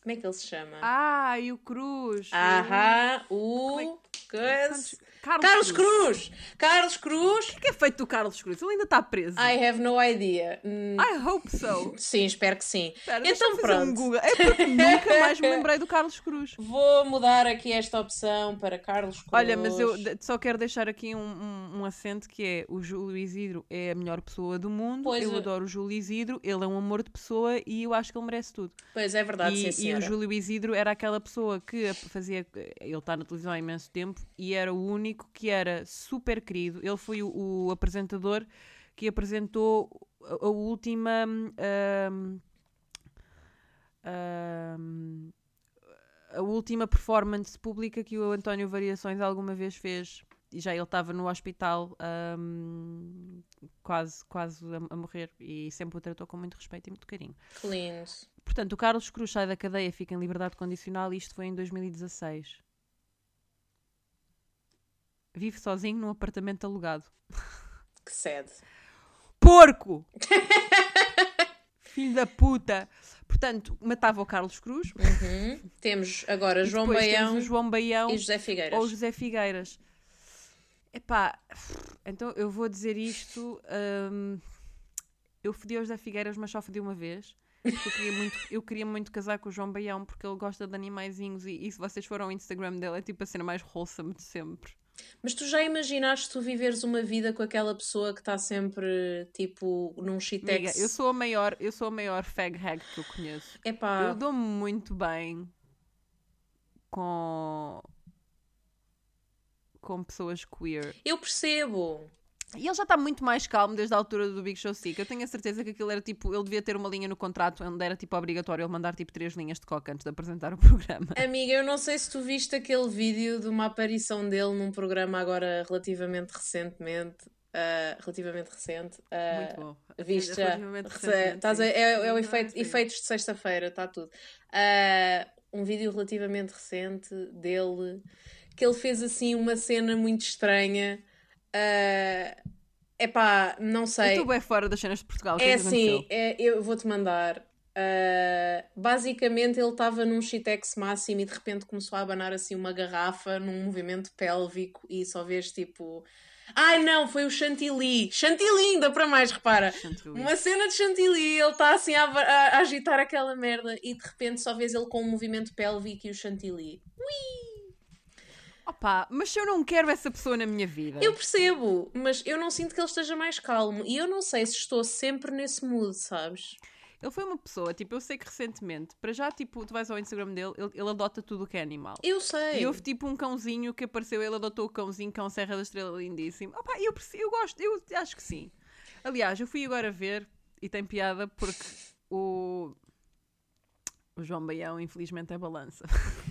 Como é que ele se chama? Ah, e o Cruz. Ahá, o. Coisas. Carlos, Carlos Cruz. Cruz! Carlos Cruz! O que é feito do Carlos Cruz? Ele ainda está preso. I have no idea. Hum, I hope so. Sim, espero que sim. Espera, então fazer um pronto. Google. É porque nunca mais me lembrei do Carlos Cruz. [LAUGHS] Vou mudar aqui esta opção para Carlos Cruz. Olha, mas eu só quero deixar aqui um, um, um acento que é o Júlio Isidro é a melhor pessoa do mundo. Pois eu é. adoro o Júlio Isidro, ele é um amor de pessoa e eu acho que ele merece tudo. Pois é verdade, sim, E, e o. Júlio Isidro era aquela pessoa que fazia. Ele está na televisão há imenso tempo e era o único que era super querido. Ele foi o, o apresentador que apresentou a, a última. hum, hum, a última performance pública que o António Variações alguma vez fez. E já ele estava no hospital hum, quase, quase a, a morrer e sempre o tratou com muito respeito e muito carinho. Lindo. Portanto, o Carlos Cruz sai da cadeia, fica em liberdade condicional e isto foi em 2016. Vive sozinho num apartamento alugado. Que sede. Porco! [LAUGHS] Filho da puta! Portanto, matava o Carlos Cruz. Uhum. Temos agora João Baião temos o João Baião e José Figueiras. ou José Figueiras. Epá, então eu vou dizer isto. hum, eu fodi ao José Figueiras, mas só fodi uma vez. Eu queria, muito, eu queria muito casar com o João Baião porque ele gosta de animaizinhos e, e se vocês foram ao Instagram dele é tipo a cena mais wholesome de sempre. Mas tu já imaginaste tu viveres uma vida com aquela pessoa que está sempre tipo num Amiga, shitex? eu sou a maior, eu sou a maior fag hag que eu conheço. Epá, Eu dou-me muito bem com com pessoas queer. eu percebo. E ele já está muito mais calmo desde a altura do Big Show Sick. Eu tenho a certeza que aquilo era tipo. Ele devia ter uma linha no contrato onde era tipo obrigatório ele mandar tipo três linhas de coca antes de apresentar o [LAUGHS] programa. Amiga, eu não sei se tu viste aquele vídeo de uma aparição dele num programa agora relativamente recentemente. ah, relativamente recente. ah, Muito bom. Viste já? Estás a- é, é o efeito, efeitos de sexta-feira, está tudo. Ah, um vídeo relativamente recente dele que ele fez assim uma cena muito estranha. É epá, não sei. estou bem fora das cenas de Portugal. É é assim, é, eu vou-te mandar. Ah, basicamente, ele estava num shitex máximo e de repente começou a abanar assim uma garrafa num movimento pélvico e só vês tipo. Ai não, foi o chantilly! Chantilly, ainda para mais, repara! Chantilly. Uma cena de chantilly, ele está assim a, a- a agitar aquela merda e de repente só vês ele com um movimento pélvico e o chantilly. Opa, mas se eu não quero essa pessoa na minha vida. Eu percebo, mas eu não sinto que ele esteja mais calmo e eu não sei se estou sempre nesse mood, sabes? Ele foi uma pessoa, tipo, eu sei que recentemente, para já, tipo, tu vais ao Instagram dele, ele, ele adota tudo o que é animal. Eu sei. E houve tipo um cãozinho que apareceu, ele adotou o cãozinho, cão Serra da Estrela lindíssimo. Opa, eu, eu gosto, eu acho que sim. Aliás, eu fui agora ver e tem piada porque o, o João Baião, infelizmente, é balança. [LAUGHS]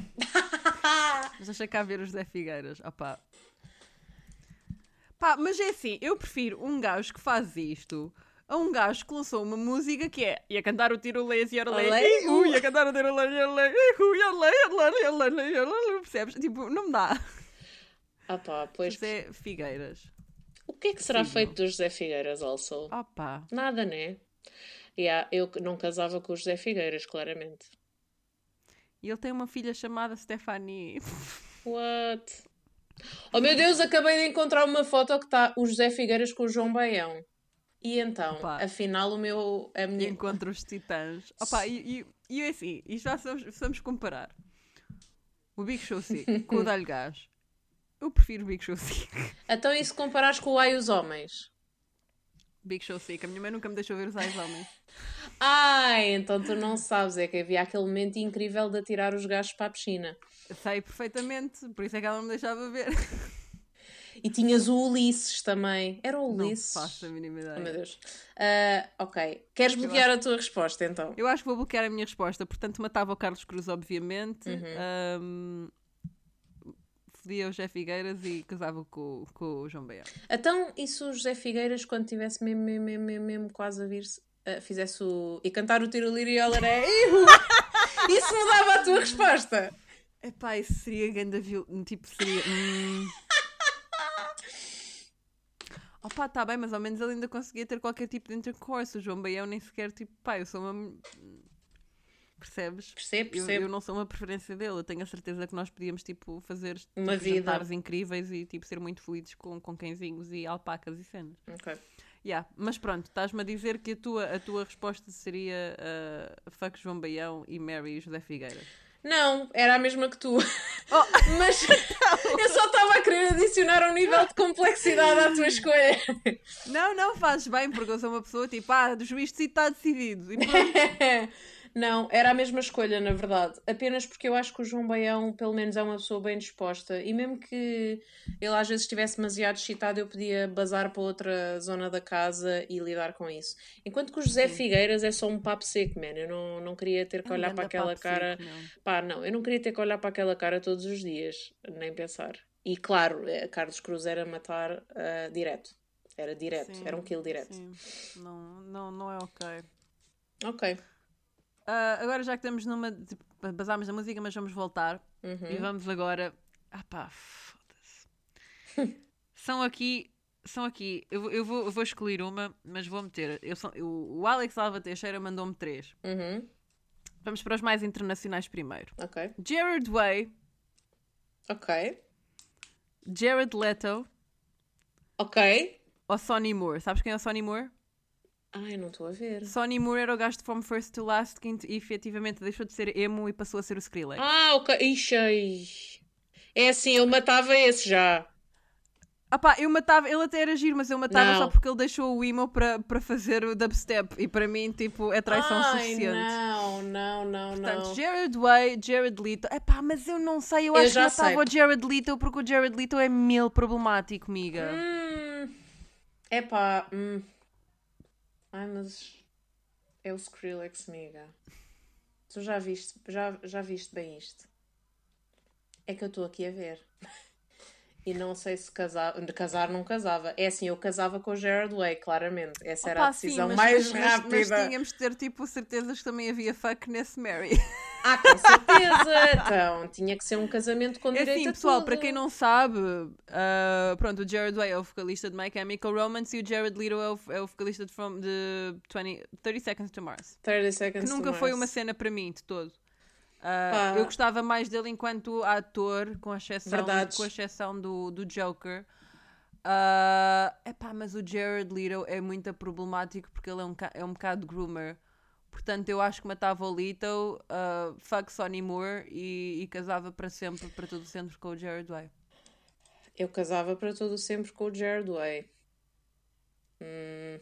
mas deixa cá ver os Zé Figueiras. Opa. Pá, mas é assim, eu prefiro um gajo que faz isto a um gajo que lançou uma música que é ia cantar o tirolês e era lei, Olé, uh, ia cantar o tirolês e era lei, uh, ia lei, ia lei, ia lei, ia lei, percebes? Tipo, não me dá. Ah pá, pois. José Figueiras. O que é que será Possível. feito do José Figueiras, also? Opa. Nada, né? Yeah, eu não casava com o José Figueiras, claramente. E ele tem uma filha chamada Stephanie. What? Oh meu Deus, acabei de encontrar uma foto que está o José Figueiras com o João Baião. E então, Opa. afinal, o meu. A minha... encontra os titãs. Opa, e, e, e é assim, e já vamos, vamos comparar o Big Show Sick [LAUGHS] com o Dalho Gás. Eu prefiro o Big Show Sick. Então, e se comparares com o Ai os Homens? Big Show Sick. A minha mãe nunca me deixou ver os Ais Homens. [LAUGHS] Ai, então tu não sabes, é que havia aquele momento incrível de atirar os gajos para a piscina. Sei perfeitamente, por isso é que ela não me deixava ver. E tinhas o Ulisses também. Era o Não Ulisses. faço a mínima ideia. Oh meu Deus. Ah, ok. Queres bloquear a tua resposta então? Eu acho que vou bloquear a minha resposta. Portanto, matava o Carlos Cruz, obviamente. Uhum. Um, fodia o José Figueiras e casava com, com o João Baião. Então, e se o José Figueiras, quando tivesse mesmo, mesmo, mesmo, mesmo, quase a vir-se, ah, fizesse o. e cantar o tiroliro e olharé. [LAUGHS] Isso mudava a tua resposta. Epá, isso seria ganda. Tipo, seria... hum. [LAUGHS] Opa, tá bem, mas ao menos ele ainda conseguia ter qualquer tipo de intercourse. O João Baião nem sequer, tipo, pá, eu sou uma... Percebes? Percebo, Eu, percebo. eu não sou uma preferência dele, eu tenho a certeza que nós podíamos tipo, fazer Uma tipo, vida. jantares incríveis e tipo, ser muito felizes com, com cãezinhos e alpacas e cenas. Ok. Yeah. Mas pronto, estás-me a dizer que a tua, a tua resposta seria uh, fuck João Baião e Mary José Figueiras. Não, era a mesma que tu. Oh. [LAUGHS] Mas [LAUGHS] eu só estava a querer adicionar um nível de complexidade à tua escolha. Não, não, fazes bem, porque eu sou uma pessoa tipo, ah, dos vistos e está decidido. E pronto. [LAUGHS] Não, era a mesma escolha, na verdade. Apenas porque eu acho que o João Baião, pelo menos, é uma pessoa bem disposta. E mesmo que ele às vezes estivesse demasiado excitado, eu podia bazar para outra zona da casa e lidar com isso. Enquanto que o José Figueiras é só um papo seco, man. Eu não, não queria ter que É um olhar para aquela cara. seco, meu. Pá, não, eu não queria ter que olhar para aquela cara todos os dias, nem pensar. E claro, eh, Carlos Cruz era matar ah, direto. Era direto, Sim, era um kill direto. Sim, não, não, não é ok. Ok. Ah, agora já que estamos numa. Tipo, basámos na música, mas vamos voltar. Uhum. E vamos agora. Ah pá, foda-se. [LAUGHS] são aqui. São aqui. Eu, vou- eu, vou, eu vou escolher uma, mas vou meter. Eu eu- o Alex Alva Teixeira mandou-me três. Uhum. Vamos para os mais internacionais primeiro. Ok. Jared Way, Ok. Jared Leto Ok. ou Sonny Moore. Sabes quem é o Sonny Moore? Ai, não estou a ver. Sonny Moore era o gajo de From First to Last que efetivamente deixou de ser emo e passou a ser o Skrillex. Ah, ok. Ixi, ai. É assim, eu matava esse já. Ah pá, eu matava, ele até era giro, mas eu matava Não. só porque ele deixou o emo para fazer o dubstep e para mim, tipo, é traição Ai, suficiente. não, não, não, Portanto, não. Jared Way, Jared Leto. Epá, mas eu não sei, eu, Eu acho que já matava sei. o Jared Leto porque o Jared Leto é mil problemático, miga. Hum. Epá. Hum. Ai, mas. É o Skrillex, amiga. Tu já viste, já, já viste bem isto? É que eu estou aqui a ver. E não sei se casar, casar não casava. É assim, eu casava com o Gerard Way, claramente. Essa era a Opa, sim, decisão mas- mais mas- rápida. Mas tínhamos de ter, tipo, certezas que também havia fuck nesse Mary. [LAUGHS] Ah, com certeza! Então, tinha que ser um casamento com É direito assim, a pessoal, tudo. para quem não sabe, ah, pronto, o Jared Way é o vocalista de My Chemical Romance e o Jared Leto é o, é o vocalista de, From, de 20, 30 Seconds to Mars. 30 seconds Que nunca foi Mars. uma cena para mim, de todo. Pá. eu gostava mais dele enquanto ator, com a exceção, com exceção do, do Joker. Ah, epá, mas o Jared Leto é muito problemático porque ele é um, é um bocado groomer. Portanto, eu acho que matava o Leto, ah, fuck Sonny Moore e, e casava para sempre, para todo sempre com o Jared Way. Eu casava para todo sempre com o Gerard Way. Hum,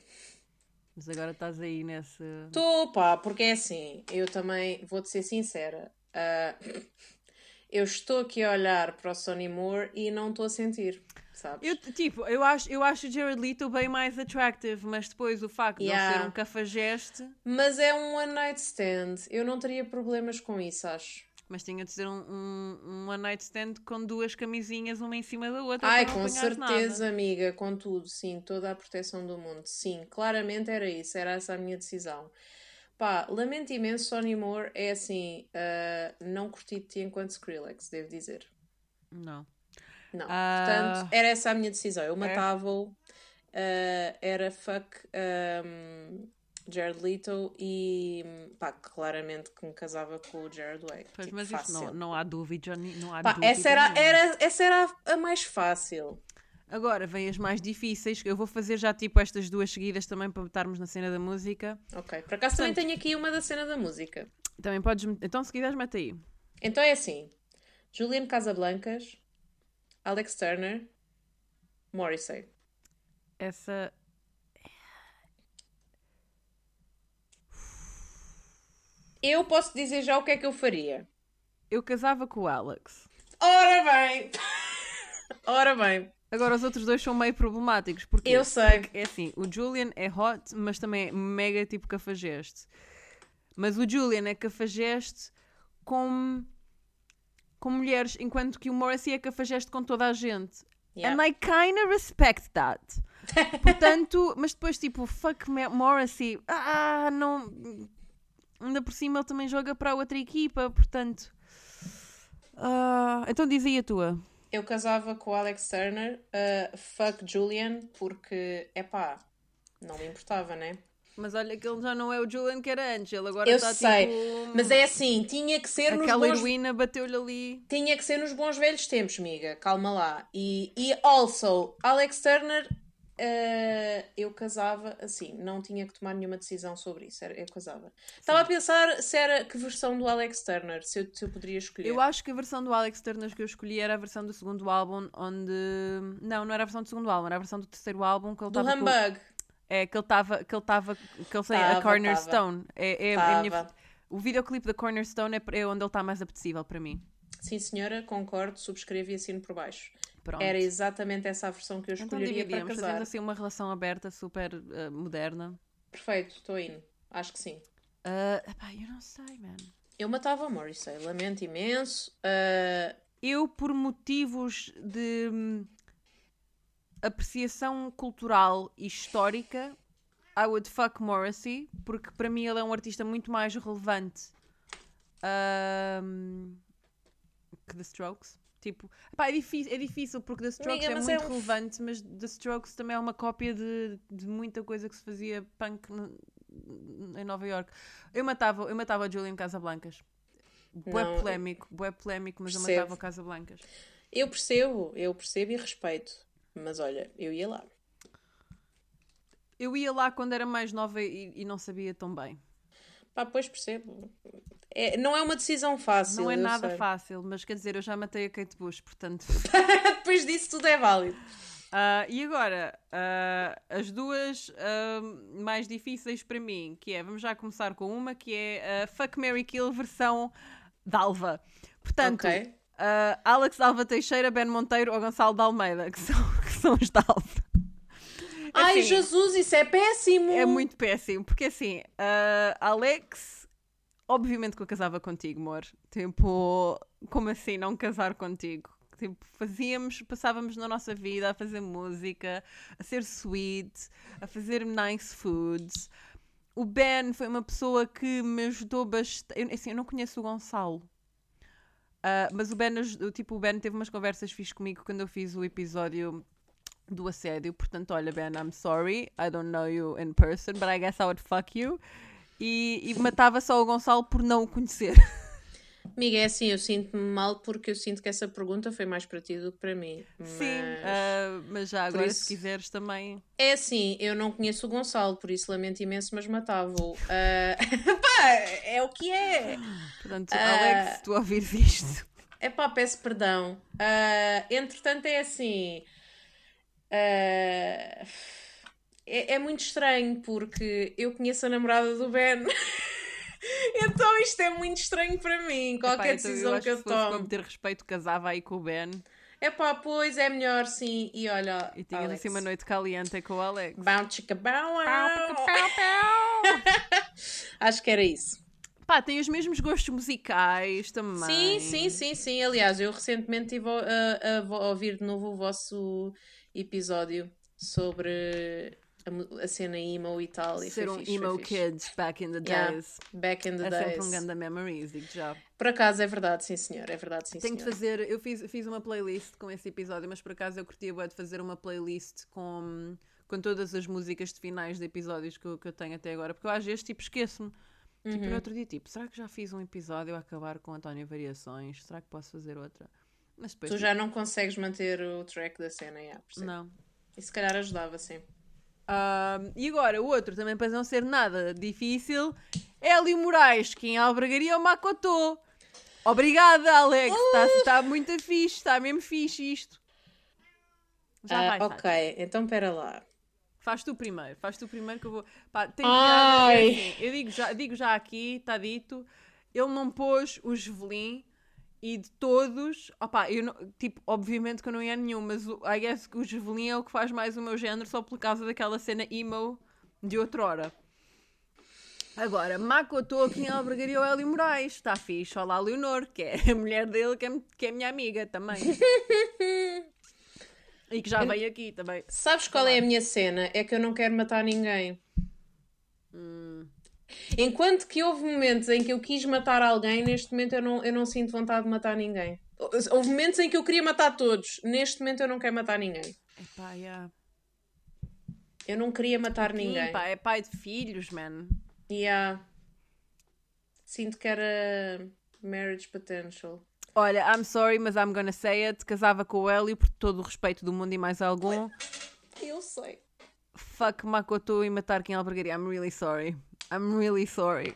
Mas agora estás aí nesse. Estou, pá, porque é assim, eu também vou-te ser sincera. ah, [COUGHS] eu estou aqui a olhar para o Sonny Moore e não estou a sentir, sabes? Eu, tipo, eu acho, eu acho o Jared Leto bem mais attractive, mas depois o facto de ele Yeah. ser um cafajeste. Mas é um one night stand. Eu não teria problemas com isso, acho. Mas tinha de ser um, um, um one night stand com duas camisinhas, uma em cima da outra. Ai, com certeza, nada. amiga, com tudo, sim, toda a proteção do mundo, sim, claramente era isso, era essa a minha decisão. Pá, lamento imenso, Sonny Moore é assim, ah, não curti de ti enquanto Skrillex, devo dizer. Não. Não, Ah. portanto, era essa a minha decisão. Eu matava-o, ah, era fuck ahm, Jared Leto e pá, claramente que me casava com o Jared Way. Pois, Tipo, mas isso não, não há dúvida. Não há Pá, dúvida essa era, nenhuma. era, essa era a- mais fácil. Agora vem as mais difíceis. Eu vou fazer já tipo estas duas seguidas também para botarmos na cena da música. Ok, por acaso também Portanto- tenho aqui uma da cena da música. Também podes. Então, se quiseres, mete aí. Então é assim: Julian Casablancas, Alex Turner, Morrissey. Essa. Eu posso dizer já o que é que eu faria. Eu casava com o Alex. Ora bem! Ora bem, Agora os outros dois são meio problemáticos. Porque eu sei. É assim, o Julian é hot, mas também é mega tipo cafajeste. Mas o Julian é cafajeste com, com mulheres, enquanto que o Morrissey é cafajeste com toda a gente. Yeah. And I kinda respect that. [LAUGHS] Portanto, mas depois tipo, fuck Morrissey, ah, não. Ainda por cima ele também joga para a outra equipa, portanto. ah, então diz aí a tua. Eu casava com o Alex Turner, uh, fuck Julian, porque, epá, não me importava, né? mas olha que ele já não é o Julian que era antes. Ele agora Eu está sei, tipo. Mas é assim, tinha que ser nos Aquela bons... heroína bateu-lhe ali. Tinha que ser nos bons velhos tempos, miga. Calma lá. E, e also, Alex Turner, eh, eu casava assim, não tinha que tomar nenhuma decisão sobre isso. Era, eu casava. Estava a pensar se era que versão do Alex Turner, se eu, se eu poderia escolher. Eu acho que a versão do Alex Turner que eu escolhi era a versão do segundo álbum, onde. Não, não era a versão do segundo álbum, era a versão do terceiro álbum que ele do estava. com- Humbug. É, que ele estava. Que ele estava. Que ele a Tava, Cornerstone. É, é, é a minha-. O videoclipe da Cornerstone é, é onde ele está mais apetecível para mim. Sim, senhora, concordo, subscrevo e assino por baixo. Pronto. Era exatamente essa a versão que eu então escolheria para dividíamos, fazendo casar. assim uma relação aberta, super eh, moderna. Perfeito, estou indo. Acho que sim. Ah, epá, eu não sei, man. Eu matava o Morrissey, lamento imenso. Ah, Eu, por motivos de hum, apreciação cultural e histórica, I would fuck Morrissey, porque para mim ele é um artista muito mais relevante ahm, que The Strokes. Tipo, epá, é, difícil, é difícil porque The Strokes Amiga, é muito é um- relevante, mas The Strokes também é uma cópia de, de muita coisa que se fazia punk no- em Nova York. Eu matava, eu matava a Julian Casablancas. Bué Não, polémico, bué polémico, mas eu percebo. matava o Casablancas. eu percebo, eu percebo e respeito. Mas olha, eu ia lá. Eu ia lá quando era mais nova e, e não sabia tão bem. Pá, pois percebo. É, não é uma decisão fácil. não é nada sei. fácil, mas quer dizer, eu já matei a Kate Bush, portanto. [LAUGHS] Depois disso tudo é válido. Ah, e agora, ah, as duas ah, mais difíceis para mim, que é, vamos já começar com uma, que é a Fuck Mary Kill versão Dalva. Portanto, Ok. ah, Alex Dalva Teixeira, Ben Monteiro ou Gonçalo de Almeida, que são, [LAUGHS] que são os Dalva. Ai, Assim, Jesus, isso é péssimo! É muito péssimo, porque assim, ah, Alex, obviamente que eu casava contigo, amor. Tipo, como assim não casar contigo? Tipo, fazíamos, passávamos na nossa vida a fazer música, a ser sweet, a fazer nice foods. O Ben foi uma pessoa que me ajudou bastante. Eu, assim, eu não conheço o Gonçalo. Ah, mas o Ben, tipo, o Ben teve umas conversas fixe comigo quando eu fiz o episódio do assédio. Portanto, olha, Ben, I'm sorry. I don't know you in person, but I guess I would fuck you. E, e matava só o Gonçalo por não o conhecer. [LAUGHS] Amiga, é assim, eu sinto-me mal porque eu sinto que essa pergunta foi mais para ti do que para mim. Sim, Mas- ah, mas já agora, isso- se quiseres também. É assim, eu não conheço o Gonçalo, por isso lamento imenso, mas matava-o. Ah, [LAUGHS] pá, é o que é. Portanto, Ah. Alex, se tu ouvires isto. É pá, peço perdão. Ah, entretanto, é assim. Ah, é, é muito estranho porque eu conheço a namorada do Ben. [LAUGHS] então isto é muito estranho para mim. Qualquer Epá, então decisão acho que eu se fosse tomo. ter respeito, casava aí com o Ben É pá, pois é melhor sim. E olha. e tinhas Alex. assim uma noite caliente com o Alex. Bau, chica, pau. [LAUGHS] Acho que era isso. Pá, tem os mesmos gostos musicais também. Sim, sim, sim, sim. Aliás, eu recentemente estive a, a- a ouvir de novo o vosso episódio sobre a, a cena emo e tal. E Ser foi um fixe, emo fixe. kid back in the Yeah, days. Back in the É days. sempre um ganda memories, digo já. Por acaso é verdade, sim senhor. É verdade, sim Tenho de senhor. fazer, eu fiz, fiz uma playlist com esse episódio, mas por acaso eu curtia de fazer uma playlist com, com todas as músicas de finais de episódios que eu, que eu tenho até agora, porque eu às vezes tipo esqueço-me. Tipo, Uhum. no outro dia, tipo, será que já fiz um episódio a acabar com António Variações? Será que posso fazer outra? Mas depois. Tu já não consegues manter o track da cena, yeah, percebo. Não. E se calhar ajudava, sim. Ahm, e agora, o outro, também para não ser nada difícil, Hélio Moraes, que em albergaria o Makoto. Obrigada, Alex. Está tá muito fixe, está mesmo fixe isto. Já Ah, vai, ok, então pera lá. Faz tu primeiro, faz tu primeiro que eu vou. Pá, Ai. que assim, eu digo já, digo já aqui, está dito. Ele não pôs o Javelin e de todos, opá, eu não, tipo, obviamente que eu não ia a nenhum, mas o, I guess que o Javelin é o que faz mais o meu género só por causa daquela cena emo de outrora. Agora, Makoto aqui em Albergaria o Hélio Moraes, está fixe. Olá, Leonor, que é a mulher dele, que é, que é minha amiga também. [LAUGHS] e que já veio aqui também. Sabes qual é a minha cena? É que eu não quero matar ninguém. Hum. Enquanto que houve momentos em que eu quis matar alguém, neste momento eu não, eu não sinto vontade de matar ninguém. Houve momentos em que eu queria matar todos. Neste momento eu não quero matar ninguém. Epá, yeah. Eu não queria matar ninguém. Sim, pá, é pai de filhos, man. Yeah. Sinto que era marriage potential. Olha, I'm sorry, mas I'm gonna say it. Casava com o Hélio por todo o respeito do mundo e mais algum. Eu sei. Fuck Makoto e matar quem albergaria. I'm really sorry. I'm really sorry.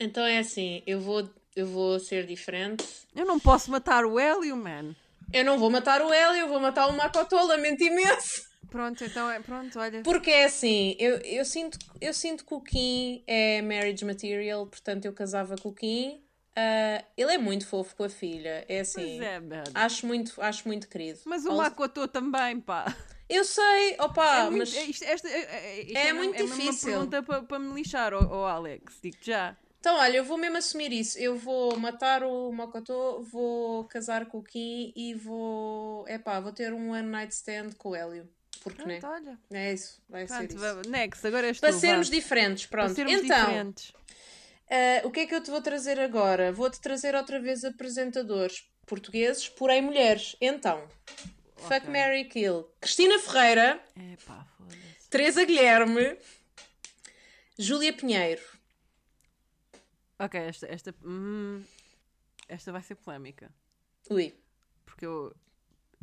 Então é assim, eu vou, eu vou ser diferente. Eu não posso matar o Hélio, man. Eu não vou matar o Hélio, eu vou matar o Makoto, lamento imenso. Pronto, então é. Pronto, olha. Porque é assim, eu, eu, sinto, eu sinto que o Kim é marriage material, portanto eu casava com o Kim. Ah, ele é muito fofo com a filha, é assim. Pois é, man. Acho muito, acho muito querido. Mas o Makoto também, pá. Eu sei, opa, é muito, mas. é, isto, esta, é, é, isto É uma- muito é difícil. uma pergunta para para me lixar, ó ó, Alex. Digo já. Então, olha, eu vou mesmo assumir isso. Eu vou matar o Makoto, vou casar com o Kim e vou. Epá, vou ter um one night stand com o Hélio. Porque, né? Pronto, olha. É isso, vai ser Pronto, isso. vá- next, agora és Para tu, sermos vá. diferentes, Para pronto. sermos então, diferentes. ah, o que é que eu te vou trazer agora? Vou-te trazer outra vez apresentadores portugueses, porém mulheres. Então, Fuck. Mary Kill. Cristina Ferreira, É pá, foda-se. Teresa Guilherme, Júlia Pinheiro. Ok, esta, esta, hum, esta vai ser polémica. Ui. Porque eu,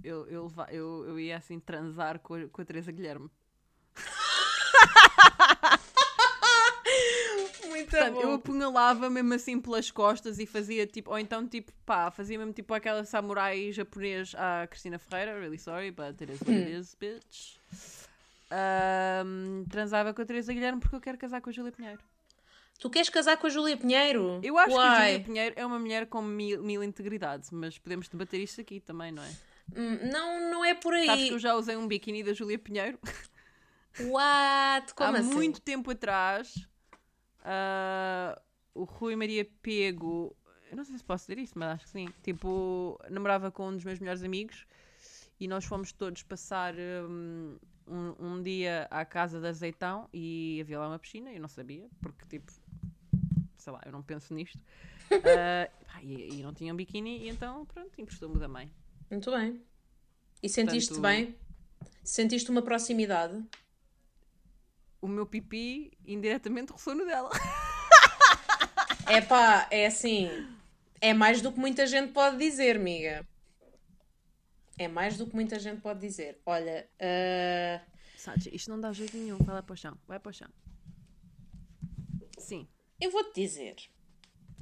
eu, eu, eu, eu ia assim transar com a, com a Teresa Guilherme. [LAUGHS] Muito Portanto, eu bom. apunhalava mesmo assim pelas costas e fazia tipo, ou então tipo, pá, fazia mesmo tipo aquela samurai japonês à Cristina Ferreira, really sorry, but it is what it is, bitch. Ahm, transava com a Teresa Guilherme porque eu quero casar com a Júlia Pinheiro. Tu queres casar com a Júlia Pinheiro? Eu acho que a Why? Júlia Pinheiro é uma mulher com mil, mil integridades, mas podemos debater isto aqui também, não é? Hum, Não, não é por aí. Sabes que eu já usei um biquíni da Júlia Pinheiro What? Como há assim? muito tempo atrás. Ah, o Rui Maria Pego, eu não sei se posso dizer isso, mas acho que sim. Tipo, namorava com um dos meus melhores amigos e nós fomos todos passar hum, um, um dia à casa de azeitão e havia lá uma piscina, eu não sabia, porque tipo, sei lá, eu não penso nisto. [LAUGHS] Pá, e, e não tinha um biquíni, e então pronto, emprestou-me da mãe. Muito bem. E sentiste Portanto- bem? Sentiste uma proximidade? O meu pipi indiretamente roçou no dela. [LAUGHS] É pá, é assim. É mais do que muita gente pode dizer, amiga. É mais do que muita gente pode dizer. Olha, Sachi, isto não dá jeito nenhum. Vai lá para o chão. Vai para o chão. Sim. eu vou-te dizer.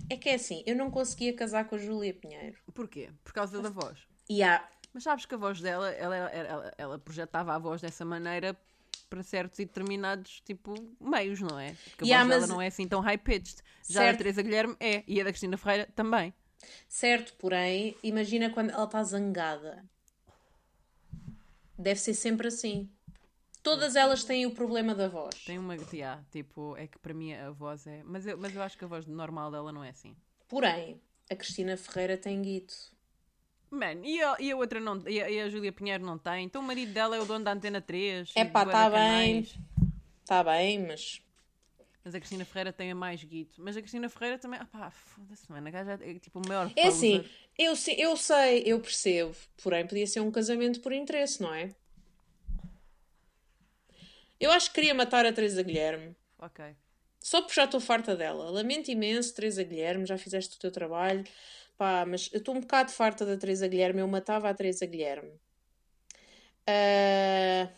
É que é assim, eu não conseguia casar com a Júlia Pinheiro. Porquê? Por causa da voz. E há. Mas sabes que a voz dela, ela, ela, ela, ela projetava a voz dessa maneira para certos e determinados, tipo, meios, não é? Porque a Yeah, voz dela mas- não é assim tão high-pitched. Já a Certo. da Teresa Guilherme é. E a da Cristina Ferreira também. Certo, porém, imagina quando ela está zangada. Deve ser sempre assim. Todas elas têm o problema da voz. Tem uma... Yeah, tipo, é que para mim a voz é... Mas eu, mas eu acho que a voz normal dela não é assim. Porém, a Cristina Ferreira tem guito. Man, e a, e a outra não... E a, e a Júlia Pinheiro não tem. Então o marido dela é o dono da Antena 3. e Epá, bué tá de bem. Está bem, mas. Mas a Cristina Ferreira tem a mais guito. Mas a Cristina Ferreira também. Ah pá, foda-se, mano. A gaja é tipo o maior. É assim, eu, eu sei, eu percebo. Porém, podia ser um casamento por interesse, não é? Eu acho que queria matar a Teresa Guilherme. Ok. Só porque já estou farta dela. Lamento imenso, Teresa Guilherme, já fizeste o teu trabalho. Pá, mas eu estou um bocado farta da Teresa Guilherme. Eu matava a Teresa Guilherme. Ah,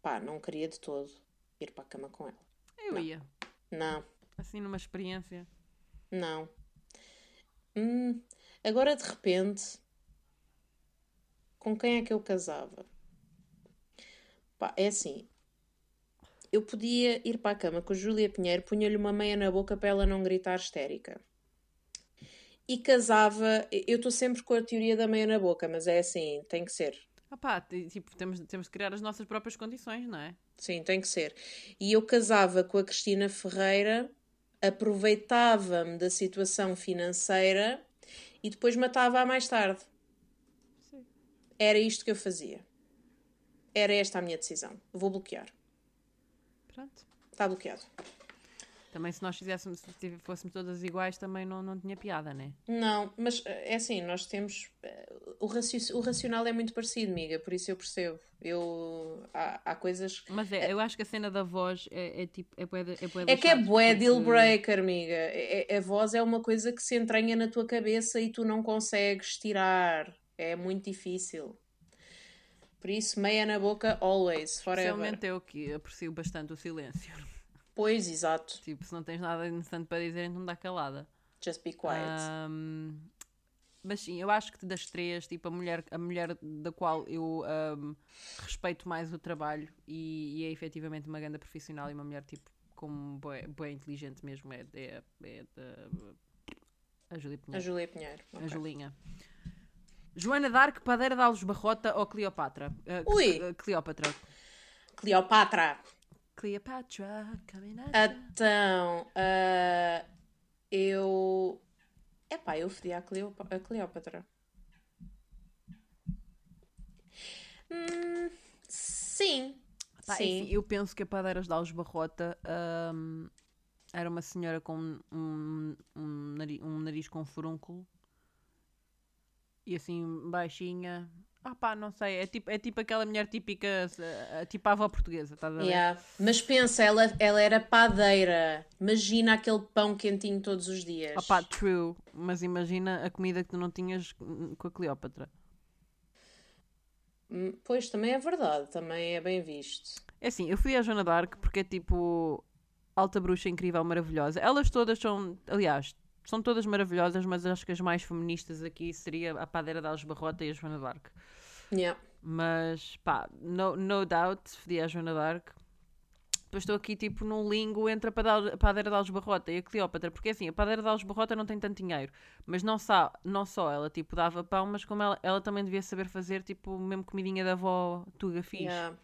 Pá, não queria de todo ir para a cama com ela. Eu ia. Não, Assim numa experiência. não. Hum, agora de repente, com quem é que eu casava? Pá, é assim. Eu podia ir para a cama com a Júlia Pinheiro, punha-lhe uma meia na boca para ela não gritar histérica. E casava. Eu estou sempre com a teoria da meia na boca, mas é assim, tem que ser. Ah pá, t- tipo, temos, temos de criar as nossas próprias condições, não é? Sim, tem que ser. E eu casava com a Cristina Ferreira, aproveitava-me da situação financeira e depois matava-a mais tarde. Sim. Era isto que eu fazia. Era esta a minha decisão. Vou bloquear. Pronto. Está bloqueado. Também se nós fizéssemos, se fôssemos todas iguais, também não, não tinha piada, né? Não, mas eh, é assim, nós temos. eh, O, raci- o racional é muito parecido, amiga, por isso eu percebo. Eu, há, há coisas. Mas é, eu acho que a cena da voz é, é tipo. É, bué é, bué É que é bué deal breaker, amiga. É- é- a voz é uma coisa que se entranha na tua cabeça e tu não consegues tirar. É muito difícil. Por isso, meia na boca, always, forever. Especialmente eu que aprecio bastante o silêncio. Pois, exato. Tipo, se não tens nada interessante para dizer, então dá calada. Just be quiet. Ahm, mas sim, eu acho que das três, tipo, a mulher, a mulher da qual eu ahm, respeito mais o trabalho e, e é efetivamente uma grande profissional e uma mulher, tipo, como boa inteligente mesmo, é, é, é da- a Júlia a Pinheiro. Júlia Pinheiro. A ok. Julinha. Joana d'Arc, Padeira de Alves Barrota ou Cleopatra? Ah, Ui. ah, Cleópatra. Cleopatra. Cleopatra, coming at. Então, ah, eu. Epá, eu fodi a, Cleop- a Cleópatra. Hum, sim. Pá, sim. enfim, eu penso que a Padeiras de Alves Barrota ahm, era uma senhora com um, um, nariz, um nariz com furúnculo e assim baixinha. Ah pá, não sei, é tipo, é tipo aquela mulher típica, eh, tipo a avó portuguesa, estás a ver? Yeah. Mas pensa, ela, ela era padeira. Imagina aquele pão quentinho todos os dias. Ah pá, true, mas imagina a comida que tu não tinhas com a Cleópatra. Hum, Pois, também é verdade. Também é bem visto. É assim, eu fui à Joana d'Arc porque é tipo alta bruxa, incrível, maravilhosa. Elas todas são, aliás, são todas maravilhosas, mas acho que as mais feministas aqui seria a Padeira da Alves Barrota e a Joana d'Arc. Yeah. Mas pá, no, no doubt, fodi a Joana d'Arc. Depois estou aqui tipo num lingo entre a Padeira de Alves Barrota e a Cleópatra, porque assim, a Padeira de Alves Barrota não tem tanto dinheiro, mas não só, não só ela tipo dava pão, mas como ela, ela também devia saber fazer tipo mesmo comidinha da avó tuga fixe. Yeah.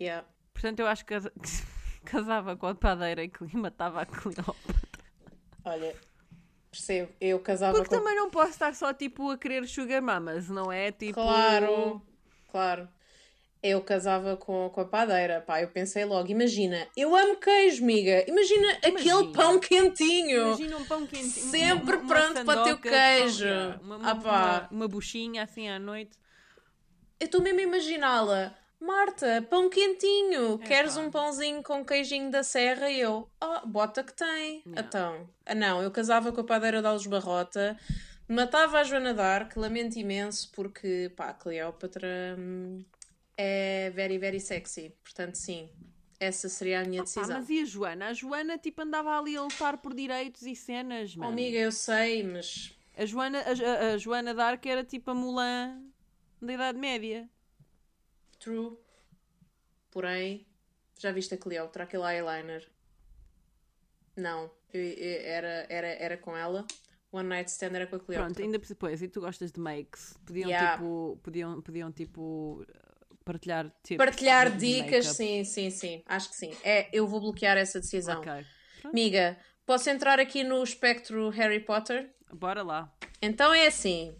Yeah. Portanto, eu acho que [LAUGHS] casa- casava com a padeira e que matava a Cleópatra. Olha, percebo. Eu casava Porque com. também não posso estar só tipo a querer sugar mamas, não é? Tipo. Claro, claro. Eu casava com, com a padeira, pá, eu pensei logo, imagina, eu amo queijo, miga, imagina, aquele Imagina. pão quentinho. Imagina um pão quentinho. Sempre uma- uma pronto para o teu sandoca de pão, queijo. Uma, uma, Ah, uma, uma buchinha assim à noite. Eu estou mesmo a imaginá-la. Marta, pão quentinho, queres pá. um pãozinho com queijinho da serra? E eu, ah, bota que tem. Yeah. Então, ah, não, eu casava com a padeira de Alves Barrota, matava a Joana d'Arc, lamento imenso, porque, pá, a Cleópatra hum, é very, very sexy. Portanto, sim, essa seria a minha Pá, decisão. mas e a Joana? A Joana tipo andava ali a lutar por direitos e cenas, Oh, mano. amiga, eu sei, mas A Joana, a, a- Joana d'Arc era tipo a Mulan da Idade Média. True. Porém, já viste a Cleópatra, aquele eyeliner? Não, era, era, era com ela. One Night Stand era com a Cleópatra. Pronto, ainda depois, e tu gostas de makes? Podiam Yeah. tipo, podiam, podiam tipo partilhar tips Partilhar dicas, sim, sim, sim. Acho que sim. É, eu vou bloquear essa decisão. Ok. Pronto, Amiga, posso entrar aqui no espectro Harry Potter? bora lá. Então é assim: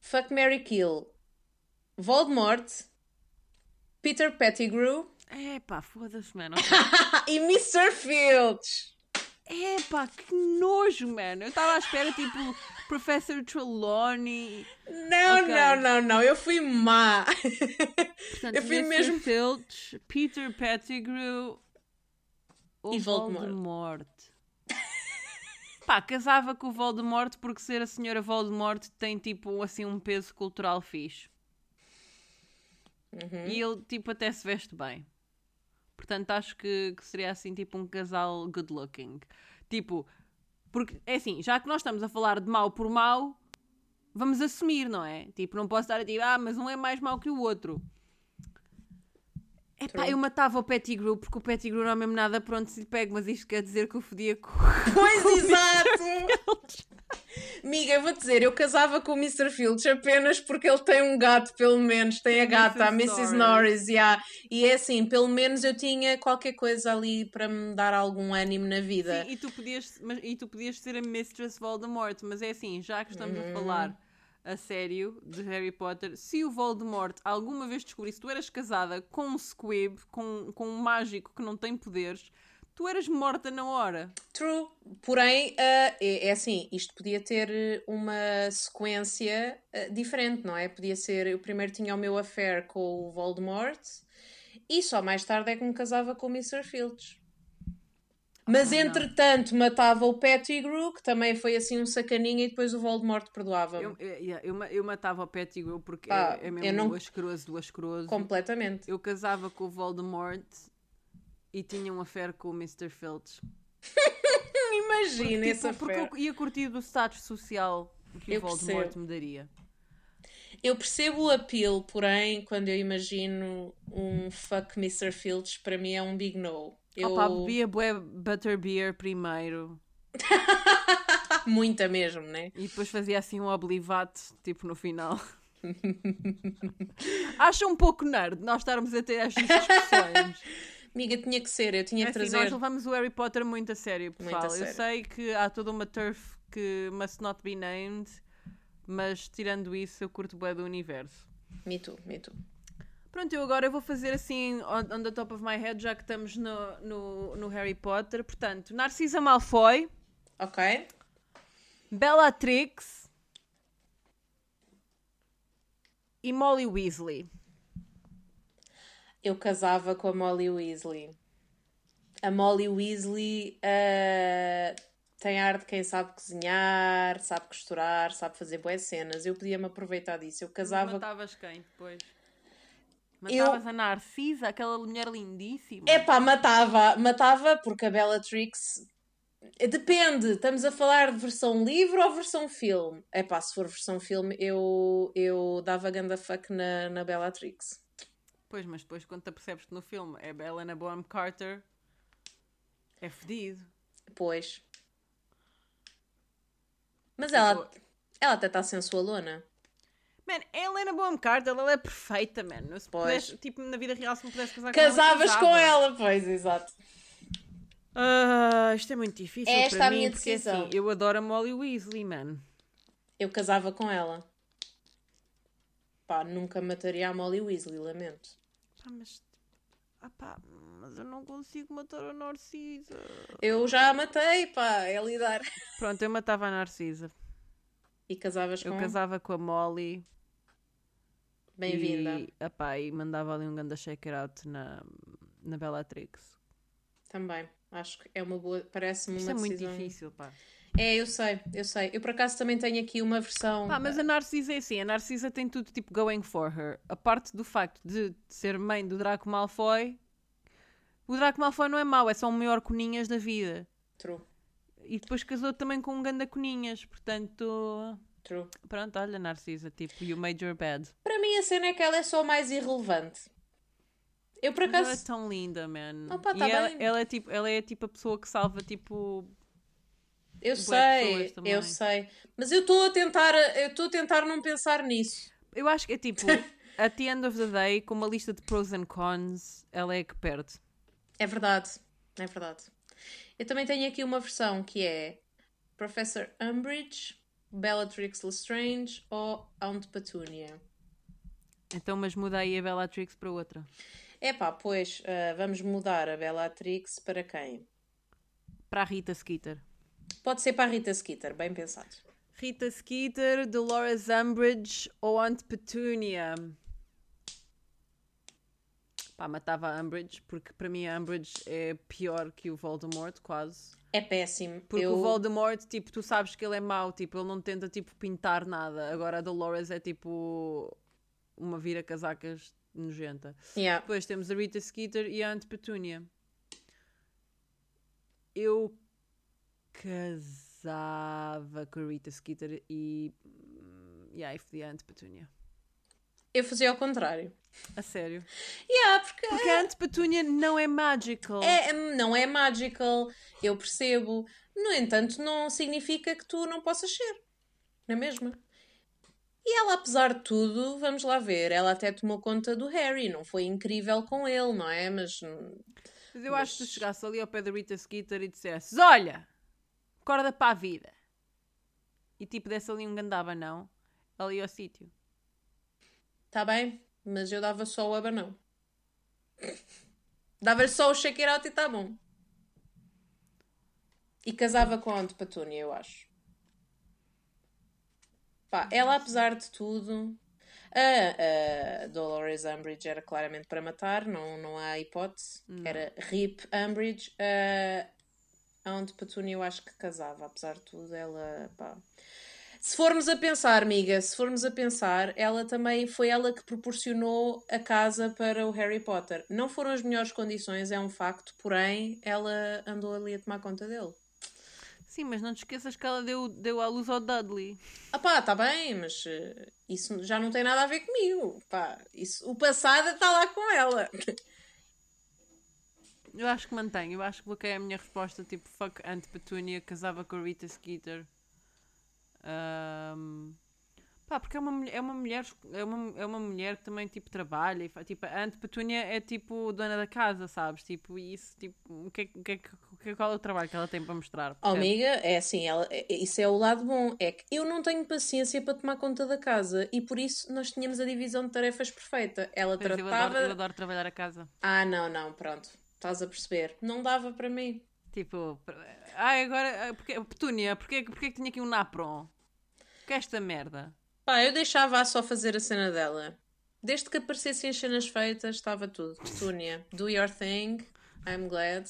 Fuck Mary Kill, Voldemort, Peter Pettigrew Epá, foda-se, mano. [LAUGHS] e Mr. Filch. Epá, que nojo, mano. Eu estava à espera, tipo, Professor Trelawney. Não, Ok. não, não, não. Eu fui má. Portanto, Eu fui Mr. mesmo- Filch, Peter Pettigrew ou E Voldemort. Voldemort. [LAUGHS] Pá, casava com o Voldemort porque ser a senhora Voldemort tem, tipo, assim, um peso cultural fixe. Uhum. E ele, tipo, até se veste bem. Portanto, acho que, que seria, assim, tipo, um casal good looking. Tipo, porque, é assim, já que nós estamos a falar de mau por mau, vamos assumir, não é? Tipo, não posso estar a dizer, ah, mas um é mais mau que o outro. Epá, eu matava o Pettigrew porque o Pettigrew não é mesmo nada pronto se lhe pego, mas isto quer dizer que eu fodia com... [LAUGHS] Pois exato! Amiga, eu vou dizer, eu casava com o Mr. Filch apenas porque ele tem um gato, pelo menos, tem a gata, a Mrs. Norris. Yeah. e é assim, pelo menos eu tinha qualquer coisa ali para me dar algum ânimo na vida. Sim, e tu, podias, mas, e tu podias ser a Mistress Voldemort, mas é assim, já que estamos Uhum. a falar a sério de Harry Potter, se o Voldemort alguma vez descobrisse que tu eras casada com um squib, com, com um mágico que não tem poderes, Tu eras morta na hora. True. Porém, ah, é, é assim, isto podia ter eh, uma sequência ah, diferente, não é? Podia ser, eu primeiro tinha o meu affair com o Voldemort e só mais tarde é que me casava com o Mr. Filch. Mas entretanto matava o Pettigrew, que também foi assim um sacaninha, e depois o Voldemort perdoava-me. Eu, eu, yeah, eu, eu matava o Pettigrew porque Pá, é, é eu mesmo não- do asqueroso do asqueroso. Completamente. Eu casava com o Voldemort e tinha um affair com o Mr. Filch. [LAUGHS] Imagina Tipo, essa porque fé. eu ia curtir do status social que o Voldemort percebo. me daria. Eu percebo o apelo, porém, quando eu imagino um fuck Mr. Filch, para mim é um big no. Eu... Opa, bebia bué butterbeer primeiro [LAUGHS] Muita mesmo, né? e depois fazia assim um oblivate, tipo no final. [LAUGHS] Acha um pouco nerd nós estarmos a ter estas discussões. [LAUGHS] Amiga, tinha que ser, eu tinha É que assim, trazer. nós levamos o Harry Potter muito a sério, Muito a pessoal. Eu sério. sei que há toda uma turf que must not be named, mas tirando isso, eu curto bué do universo. Me too, me too. Pronto, eu agora vou fazer assim on, on the top of my head, já que estamos no, no, no Harry Potter. Portanto, Narcisa Malfoy, Ok? Bellatrix e Molly Weasley. Eu casava com a Molly Weasley. A Molly Weasley ah, tem ar de quem sabe cozinhar, sabe costurar, sabe fazer boas cenas. Eu podia-me aproveitar disso. Eu casava. Matavas quem depois? Eu- Matavas a Narcisa, aquela mulher lindíssima. Epá, matava, matava porque a Bellatrix. Depende, estamos a falar de versão livro ou versão filme? Epá, se for versão filme, eu, eu dava ganda fuck na, na Bellatrix. Pois, mas depois quando te apercebes que no filme é Helena Bonham Carter, é fedido. Pois. Mas ela, ela até está sensualona. Man, a Helena Bonham Carter, ela é perfeita, man. Se Pois. pudesse, tipo, na vida real, se me pudesse casar Casavas com com ela. ela, pois, exato. Ah, isto é muito difícil É esta para a mim, minha porque decisão. assim, eu adoro a Molly Weasley, man. Eu casava com ela. Pá, nunca mataria a Molly Weasley, lamento. Pá, mas... Ah pá, mas eu não consigo matar a Narcisa. Eu já a matei, pá, é lidar. Pronto, eu matava a Narcisa. E casavas Eu com casava com a Molly. Bem-vinda. E, epá, e mandava ali um ganda shaker out na, na Bellatrix. Também. Acho que é uma boa. Parece-me Isto uma é muito decisão. difícil, pá. É, eu sei, eu sei. Eu por acaso também tenho aqui uma versão. Pá, mas a Narcisa é assim, a Narcisa tem tudo tipo going for her. A parte do facto de ser mãe do Draco Malfoy, o Draco Malfoy não é mau, é só o maior coninhas da vida. True, E depois casou também com um ganda coninhas, portanto, true. pronto, olha Narcisa, tipo, you made your bed. Para mim a cena é que ela é só mais irrelevante. Eu por Mas ela é acaso. tão linda, man. Opa, e tá ela, bem. ela é tipo, ela é tipo a pessoa que salva tipo Eu sei, eu sei. Mas eu estou a tentar. Eu estou a tentar não pensar nisso. Eu acho que é tipo, [LAUGHS] at the end of the day, com uma lista de pros and cons, ela é que perde. É verdade, é verdade. Eu também tenho aqui uma versão que é Professor Umbridge, Bellatrix Lestrange ou Aunt Petunia. Então, mas muda aí a Bellatrix para outra. Epá, pois, ah, vamos mudar a Bellatrix para quem? Para a Rita Skeeter. Pode ser para a Rita Skeeter, bem pensado. Rita Skeeter, Dolores Umbridge ou Aunt Petunia? Pá, matava a Umbridge, porque para mim a Umbridge é pior que o Voldemort, quase. É péssimo. Porque eu... o Voldemort, tipo, tu sabes que ele é mau, tipo, ele não tenta, tipo, pintar nada. Agora a Dolores é, tipo, uma vira-casacas nojenta. Yeah. Depois temos a Rita Skeeter e a Aunt Petunia. Eu casava com a Rita Skeeter e. Yeah, e a Aunt Petunia. Eu fazia ao contrário. A sério. Yeah, porque Porque a Aunt Petunia não é magical. é, não é magical, eu percebo. No entanto, não significa que tu não possas ser. Não é mesmo? E ela, apesar de tudo, vamos lá ver, ela até tomou conta do Harry, não foi incrível com ele, não é? Mas Mas eu acho que tu chegasse ali ao pé da Rita Skeeter e dissesses: Olha, acorda para a vida. E tipo, desse ali um gandaba, não. Ali ao sítio. Está tá bem, mas eu dava só o abanão. Dava-lhe só o shake it out e está bom. E casava com a Aunt Petúnia, eu acho. Pá, ela, apesar de tudo. A, a Dolores Umbridge era claramente para matar, não, não há hipótese. Era Rip Umbridge. A, a Aunt Petúnia, eu acho que casava, apesar de tudo. Ela, pá. Se formos a pensar, amiga, se formos a pensar, ela também foi ela que proporcionou a casa para o Harry Potter. Não foram as melhores condições, é um facto, porém, ela andou ali a tomar conta dele. Sim, mas não te esqueças que ela deu, deu à luz ao Dudley. Ah pá, tá bem, mas eh, isso já não tem nada a ver comigo. Pá, isso, o passado está lá com ela. Eu acho que mantenho, eu acho que bloqueei a minha resposta, tipo, fuck Aunt Petunia, casava com a Rita Skeeter. Ahm, Pá, porque é uma, mulher- é uma mulher, é uma, é uma mulher que também, tipo, trabalha e tipo, a Aunt Petunia é, tipo, dona da casa, sabes? Tipo, isso, tipo, o que é, o que é, que- o que é, qual é o trabalho que ela tem para mostrar? Oh, amiga, é assim, ela, é- isso é o lado bom. É que eu não tenho paciência para tomar conta da casa e por isso nós tínhamos a divisão de tarefas perfeita. Ela Pois, eu, tratava. adoro, eu adoro trabalhar a casa. Ah, não, não, pronto. Estás a perceber. Não dava para mim. Tipo, ai, agora, ah, porque, Petúnia, porquê, porquê que tinha aqui um napron? Que é esta merda? Pá, eu deixava-a só fazer a cena dela. Desde que aparecessem as cenas feitas, estava tudo. Petúnia, do your thing. I'm glad.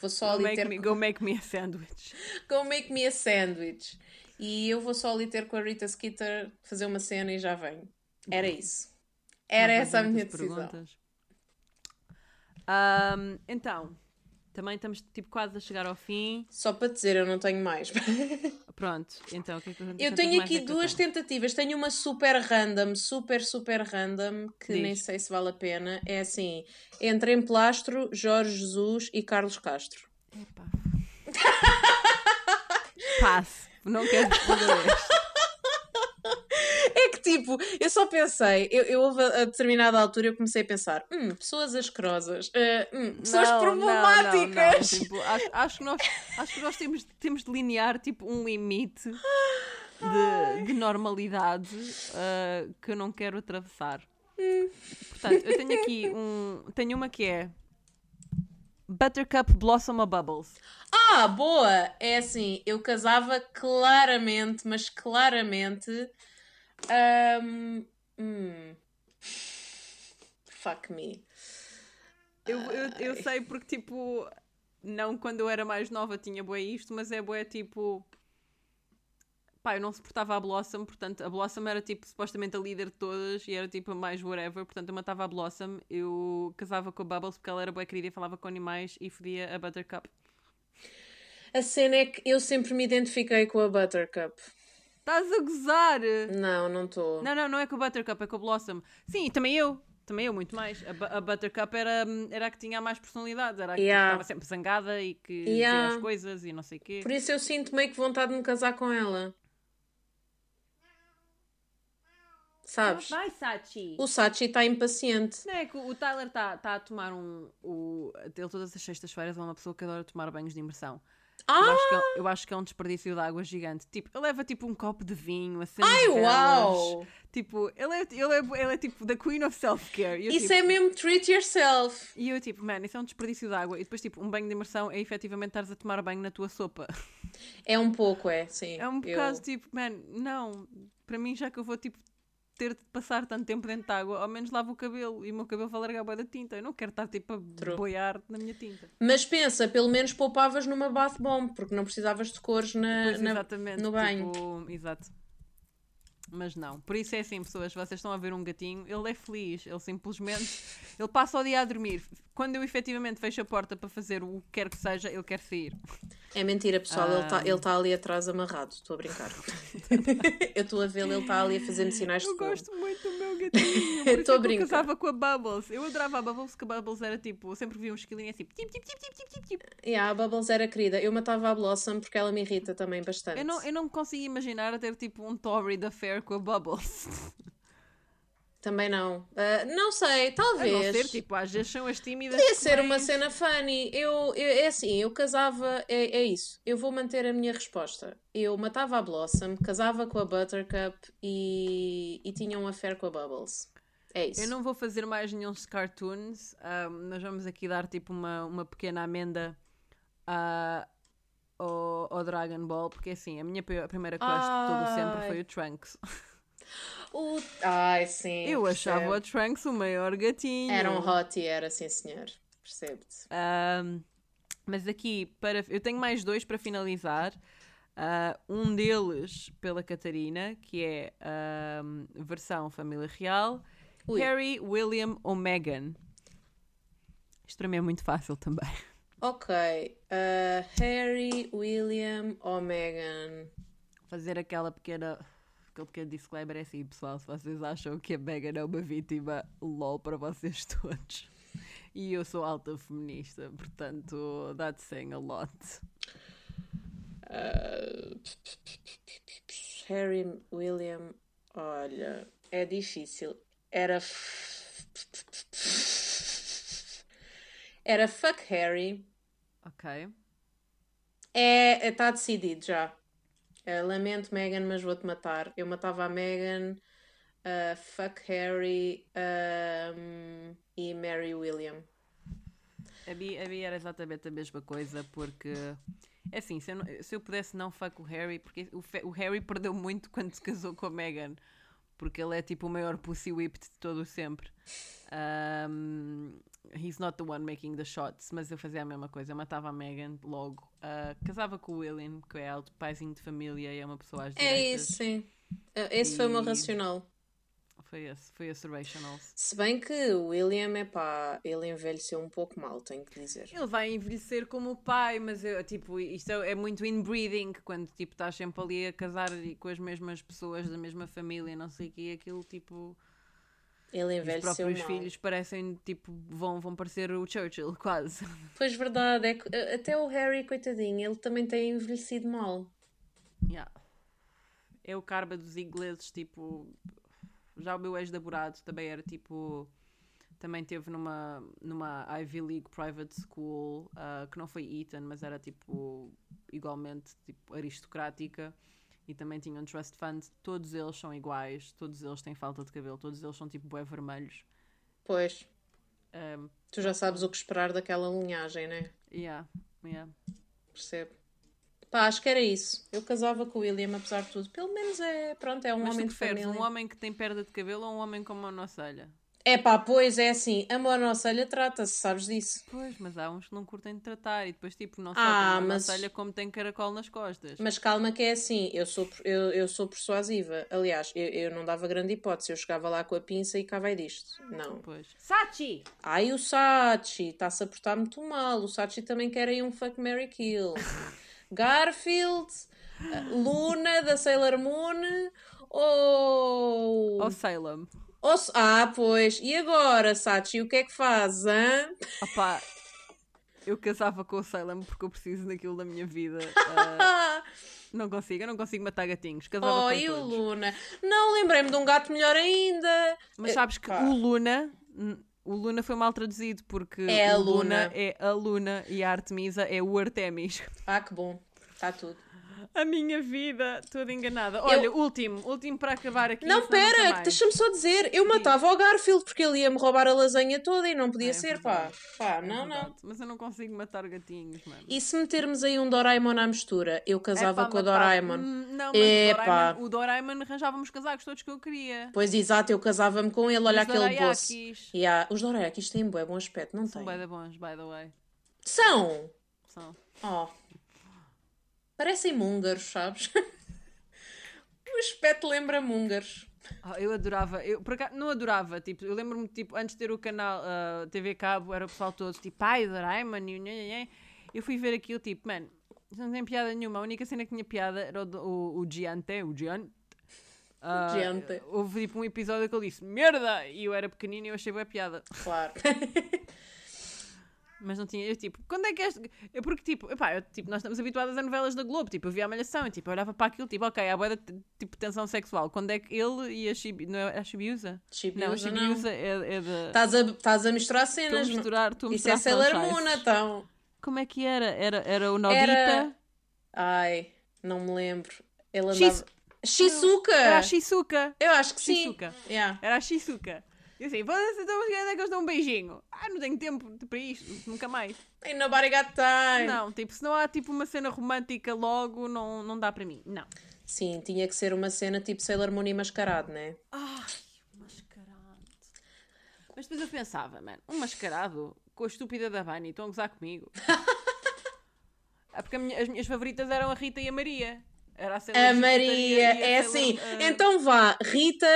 Vou só Go ali make, ter. me, go make me a sandwich. Go make me a sandwich. E eu vou só ali ter com a Rita Skeeter fazer uma cena e já venho. Era isso. Era Não essa a minha decisão. Ahm, então, também estamos tipo quase a chegar ao fim. Só para dizer, eu não tenho mais. [LAUGHS] Pronto, então o que é que eu Eu tenho aqui duas tentativas. Tenho uma super random, super, super random, que Diz. nem sei se vale a pena. É assim: entre Emplastro, Jorge Jesus e Carlos Castro. Epá. [LAUGHS] Passe, não quero responder este. Tipo, eu só pensei, eu, eu a, determinada altura eu comecei a pensar, hum, pessoas asquerosas, eh, hum, pessoas Não, não, não, problemáticas. não, tipo, acho, acho que nós, acho que nós temos, temos de delinear tipo, um limite de, de normalidade ah, que eu não quero atravessar. Portanto, eu tenho aqui um. Tenho uma que é Buttercup Blossom a Bubbles. Ah, boa! É assim, eu casava claramente, mas claramente. Ahm, hum, fuck me. Eu, eu, eu sei porque, tipo, não quando eu era mais nova tinha bué isto, mas é bué tipo. Pá, eu não suportava a Blossom, portanto, a Blossom era tipo supostamente a líder de todas e era tipo a mais whatever, portanto eu matava a Blossom, eu casava com a Bubbles porque ela era bué querida e falava com animais e fodia a Buttercup. A cena é que eu sempre me identifiquei com a Buttercup. Estás a gozar! Não, não estou. Não, não, não é com a Buttercup, é com a Blossom. Sim, e também eu. Também eu, muito mais. A, a Buttercup era, era a que tinha mais personalidade, era a que Yeah. estava sempre zangada e que Yeah. dizia as coisas e não sei o quê. Por isso eu sinto meio que vontade de me casar com ela. Sabes? Vai, Sachi! O Sachi está impaciente. Não é que o o Tyler está tá a tomar um. O, ele todas as sextas-feiras é uma pessoa que adora tomar banhos de imersão. Eu, Ah! acho que é, eu acho que é um desperdício de água gigante. Tipo, ele leva tipo um copo de vinho, acende Ai, velas. uau! Tipo, ele é, ele, é, ele é tipo the queen of self-care. Eu, Isso tipo, é mesmo treat yourself. E eu tipo, man, isso é um desperdício de água. E depois tipo, um banho de imersão é efetivamente estares a tomar banho na tua sopa. É um pouco, é, sim. É um Eu- bocado tipo, man, não. Para mim, já que eu vou tipo ter de passar tanto tempo dentro de água, ao menos lavo o cabelo e o meu cabelo vai largar bué da tinta. Eu não quero estar tipo a True. boiar na minha tinta. Mas pensa, pelo menos poupavas numa bath bomb, porque não precisavas de cores na, Pois, na- no banho. tipo, exato. Mas não. Por isso é assim, pessoas, vocês estão a ver um gatinho, ele é feliz, ele simplesmente ele passa o dia a dormir. Quando eu efetivamente fecho a porta para fazer o que quer que seja, ele quer sair. É mentira, pessoal, ele está Ah. ele tá ali atrás amarrado. Estou a brincar. [LAUGHS] eu estou a vê-lo, ele está ali a fazer-me sinais de Eu gosto muito do meu [LAUGHS] gatinho. Eu tô a é que eu brincar. casava com a Bubbles. Eu adorava a Bubbles, que a Bubbles era tipo, eu sempre via um esquilinho assim, tip, tip, tip, tip, tip, tip, tip. Yeah, a Bubbles era querida. Eu matava a Blossom porque ela me irrita também bastante. Eu não, eu não me consigo imaginar a ter tipo um torrid affair com a Bubbles. [LAUGHS] Também não. Ah, não sei, A talvez. não ser, tipo, às vezes são as tímidas. Podia ser uma cena funny. Eu, eu- é assim, eu casava. É, é isso. Eu vou manter a minha resposta. Eu matava a Blossom, casava com a Buttercup e, e tinha um affair com a Bubbles. É isso. Eu não vou fazer mais nenhum cartoons. ah, nós vamos aqui dar tipo uma, uma pequena amenda ah, ao, ao, ao Dragon Ball, porque assim, a minha pri- primeira crush de todo o sempre foi o Trunks. [LAUGHS] O- Ai, sim. Eu achava percebo. o Trunks o maior gatinho. Era um hot era, sim senhor. Percebo-te. Ahm, mas aqui, para, eu tenho mais dois para finalizar. Ah, um deles pela Catarina, que é ahm, versão família real. Ui. Harry, William ou Meghan. Isto para mim é muito fácil também. Ok. uh, Harry, William ou Meghan? Fazer aquela pequena. Aquele pequeno disclaimer é assim, pessoal. Se vocês acham que a Meghan é uma vítima, lol para vocês [LAUGHS] todos. E eu sou alta feminista, portanto, that's saying a lot. Uh, Harry, William. Olha, é difícil. Era. Era fuck Harry. Ok. É, está decidido já. Eh, lamento, Meghan, mas vou-te matar. Eu matava a Meghan, uh, fuck Harry um, e Mary William. A Bi, a Bi era exatamente a mesma coisa, porque. É assim, se eu, não- se eu pudesse não fuck o Harry, porque o, o Harry perdeu muito quando se casou com a Meghan, porque ele é tipo o maior pussy whipped de todo sempre. Um, he's not the one making the shots, mas eu fazia a mesma coisa, eu matava a Meghan logo. Uh, casava com o William, que é alto paizinho de família e é uma pessoa às É isso, sim. Uh, esse foi o meu E- racional. Foi esse, foi esse rational. Se bem que o William, é pá, ele envelheceu um pouco mal, tenho que dizer. Ele vai envelhecer como o pai, mas eu, tipo, isto é, é muito inbreeding, quando tipo, estás sempre ali a casar e- com as mesmas pessoas da mesma família, não sei o que, aquilo tipo. Ele Os envelheceu próprios mal. filhos parecem tipo, vão, vão parecer o Churchill, [LAUGHS] quase. Pois verdade, é uh, até o Harry, coitadinho, ele também tem envelhecido mal. Yeah. É o karma dos ingleses, tipo. Já o meu ex-namorado também era tipo. Também teve numa, numa Ivy League private school, ah, que não foi Eton, mas era tipo. igualmente tipo, aristocrática. E também tinha um trust fund. Todos eles são iguais, todos eles têm falta de cabelo, todos eles são tipo bué vermelhos. Pois, Um, tu já sabes o que esperar daquela linhagem, né? yeah, yeah. Percebo. Pá, acho que era isso. Eu casava com o William, apesar de tudo. Pelo menos é, pronto, é um Mas homem de preferes família. um homem que tem perda de cabelo ou um homem com uma monocelha? É pá, pois é assim, a monocelha trata-se, sabes disso? Pois, mas há uns que não curtem de tratar e depois, tipo, não só Ah, tem mas- como tem caracol nas costas. Mas calma que é assim, eu sou, eu, eu sou persuasiva. Aliás, eu, eu não dava grande hipótese. Eu chegava lá com a pinça e cá vai disto. Não. Pois. Sachi! Ai, o Sachi está-se a portar muito mal. O Sachi também quer aí um fuck, Mary kill. [LAUGHS] Garfield, Luna da Sailor Moon ou... Ou Salem. Ou... Ah, pois. E agora, Sachi, o que é que faz, hã? Opá, eu casava com o Salem porque eu preciso daquilo da minha vida. [LAUGHS] Ah, não consigo, eu não consigo matar gatinhos. Casava Oh, e o todos. Luna? Não, lembrei-me de um gato melhor ainda. Mas sabes que Pá. o Luna... O Luna foi mal traduzido porque É a o Luna Luna. é a Luna e a Artemisa é o Artemis. Ah, que bom. Está tudo. A minha vida, toda enganada. Olha, último, último para acabar aqui. Não, pera, deixa-me só dizer. Eu matava o Garfield porque ele ia-me roubar a lasanha toda e não podia É ser, pá. verdade. Pá, É não, não. verdade, Mas eu não consigo matar gatinhos, mano. E se metermos aí um Doraemon à mistura? Eu casava É pá, com o matar- Doraemon. Hum, Não, mas É o, pá. Doraemon, o Doraemon arranjava-me os casacos todos que eu queria. Pois exato, eu casava-me com ele, olha Os aquele dorayakis. Yeah. Os Dorayakis têm bué bom aspecto, não São têm? bem da bons, by the way. São! São. Oh. Parecem húngaros, sabes? [LAUGHS] o aspecto lembra húngaros. Ah, eu adorava, eu por acaso, não adorava, tipo, eu lembro-me, tipo, antes de ter o canal ah, TV Cabo, era o pessoal todo, tipo, ai, Doraemon, e eu fui ver aquilo, tipo, mano, não tem piada nenhuma, a única cena que tinha piada era o, o, o Giante, o Giante. Ah, Giante. houve tipo um episódio que ele disse merda e eu era pequenino e eu achei boa piada Claro. [LAUGHS] mas não tinha eu tipo quando é que este eu porque tipo, epá, eu, tipo nós estamos habituadas a novelas da Globo tipo eu via a malhação e tipo eu olhava para aquilo tipo ok há boa tipo tensão sexual quando é que ele e a Chibi não é a Chibiusa não a. Chibiusa é, é da Estás a, estás a misturar estou a cenas. misturar a Isso é misturar Sailor Moon, então. como é que era era era o Nobita Era- Ai, não me lembro. Ele andava... Shis- Shizuka! era a Shizuka Eu acho que sim. Shizuka. Yeah. Era a Shizuka. E assim, foda-se, então mas quando é que eles dão um beijinho? Ah, não tenho tempo para isto, nunca mais. Ain't nobody got time. Não, tipo, se não há tipo uma cena romântica logo, não, não dá para mim. Não. Sim, tinha que ser uma cena tipo Sailor Moon e mascarado, né? Ai, mascarado. Mas depois eu pensava, mano, um mascarado com a estúpida da Bunny, estão a gozar comigo. é [LAUGHS] porque minha- as minhas favoritas eram a Rita e a Maria. Era a, A Maria, é assim. ah, Então vá, Rita,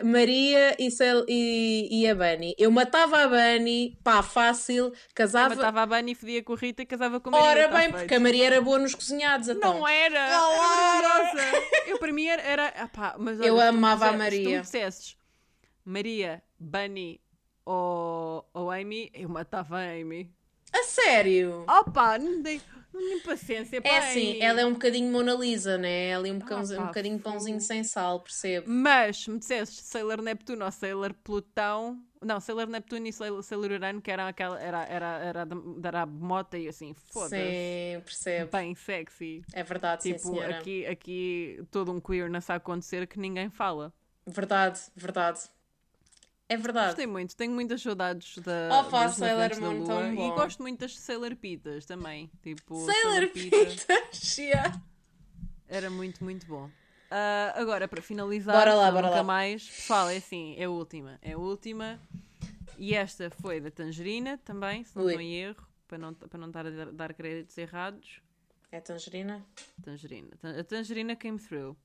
a Maria e, Sail- e, e a Bunny. Eu matava a Bunny, pá, fácil, casava. Matava a Bunny, fedia com a Rita e casava com a Maria. Ora tá bem, feito. porque a Maria era boa nos cozinhados, então. Não era! Claro! Era maravilhosa! Eu, para mim, era. era epá, mas olha, Eu amava a dissesse- Se tu Maria. dissesses Maria, Bunny ou, ou Amy, eu matava a Amy. A sério? Opa, não tenho, não tenho paciência para É assim, ela é um bocadinho Mona Lisa, né? Ela é um, bocãozinho- pá, um bocadinho pãozinho sem sal, percebo. Mas, se me dissesses Sailor Neptuno ou Sailor Plutão. Não, Sailor Neptuno e Sailor, Sailor Urano, que era aquela. Era, era, era, da- era a mota e assim, foda-se. Sim, percebo. Bem sexy. É verdade, sim, Tipo, senhora. aqui, aqui todo um queerness a acontecer que ninguém fala. Verdade, verdade. É verdade. Gostei muito, tenho muitas saudades da Oh, pá, Sailor Moon, Lua tão e bom. gosto muito das Sailor Pitas também. Tipo, Sailor Pita, [LAUGHS] yeah. Era muito, muito bom. Ah, agora, para finalizar, Bora lá, bora nunca lá. mais, pessoal, é assim, é a última. É a última. E esta foi da Tangerina também, se não estou em erro, para não, para não estar a dar, dar créditos errados. É tangerina? Tangerina. Tan- A Tangerina came through.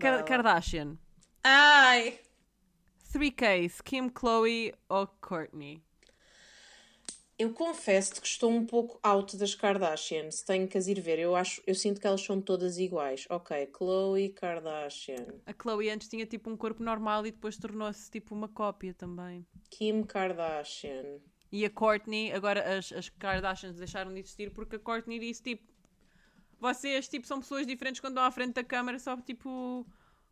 Lá. Kardashian. Ai! 3Ks, Kim, Chloe ou Courtney? Eu confesso que estou um pouco out das Kardashians. Tenho que as ir ver. Eu, acho, eu sinto que elas são todas iguais. Ok, Chloe Kardashian. A Chloe antes tinha tipo um corpo normal e depois tornou-se tipo uma cópia também. Kim Kardashian. E a Courtney, agora as, as Kardashians deixaram de existir porque a Courtney disse tipo: vocês tipo, são pessoas diferentes quando estão à frente da câmara, só tipo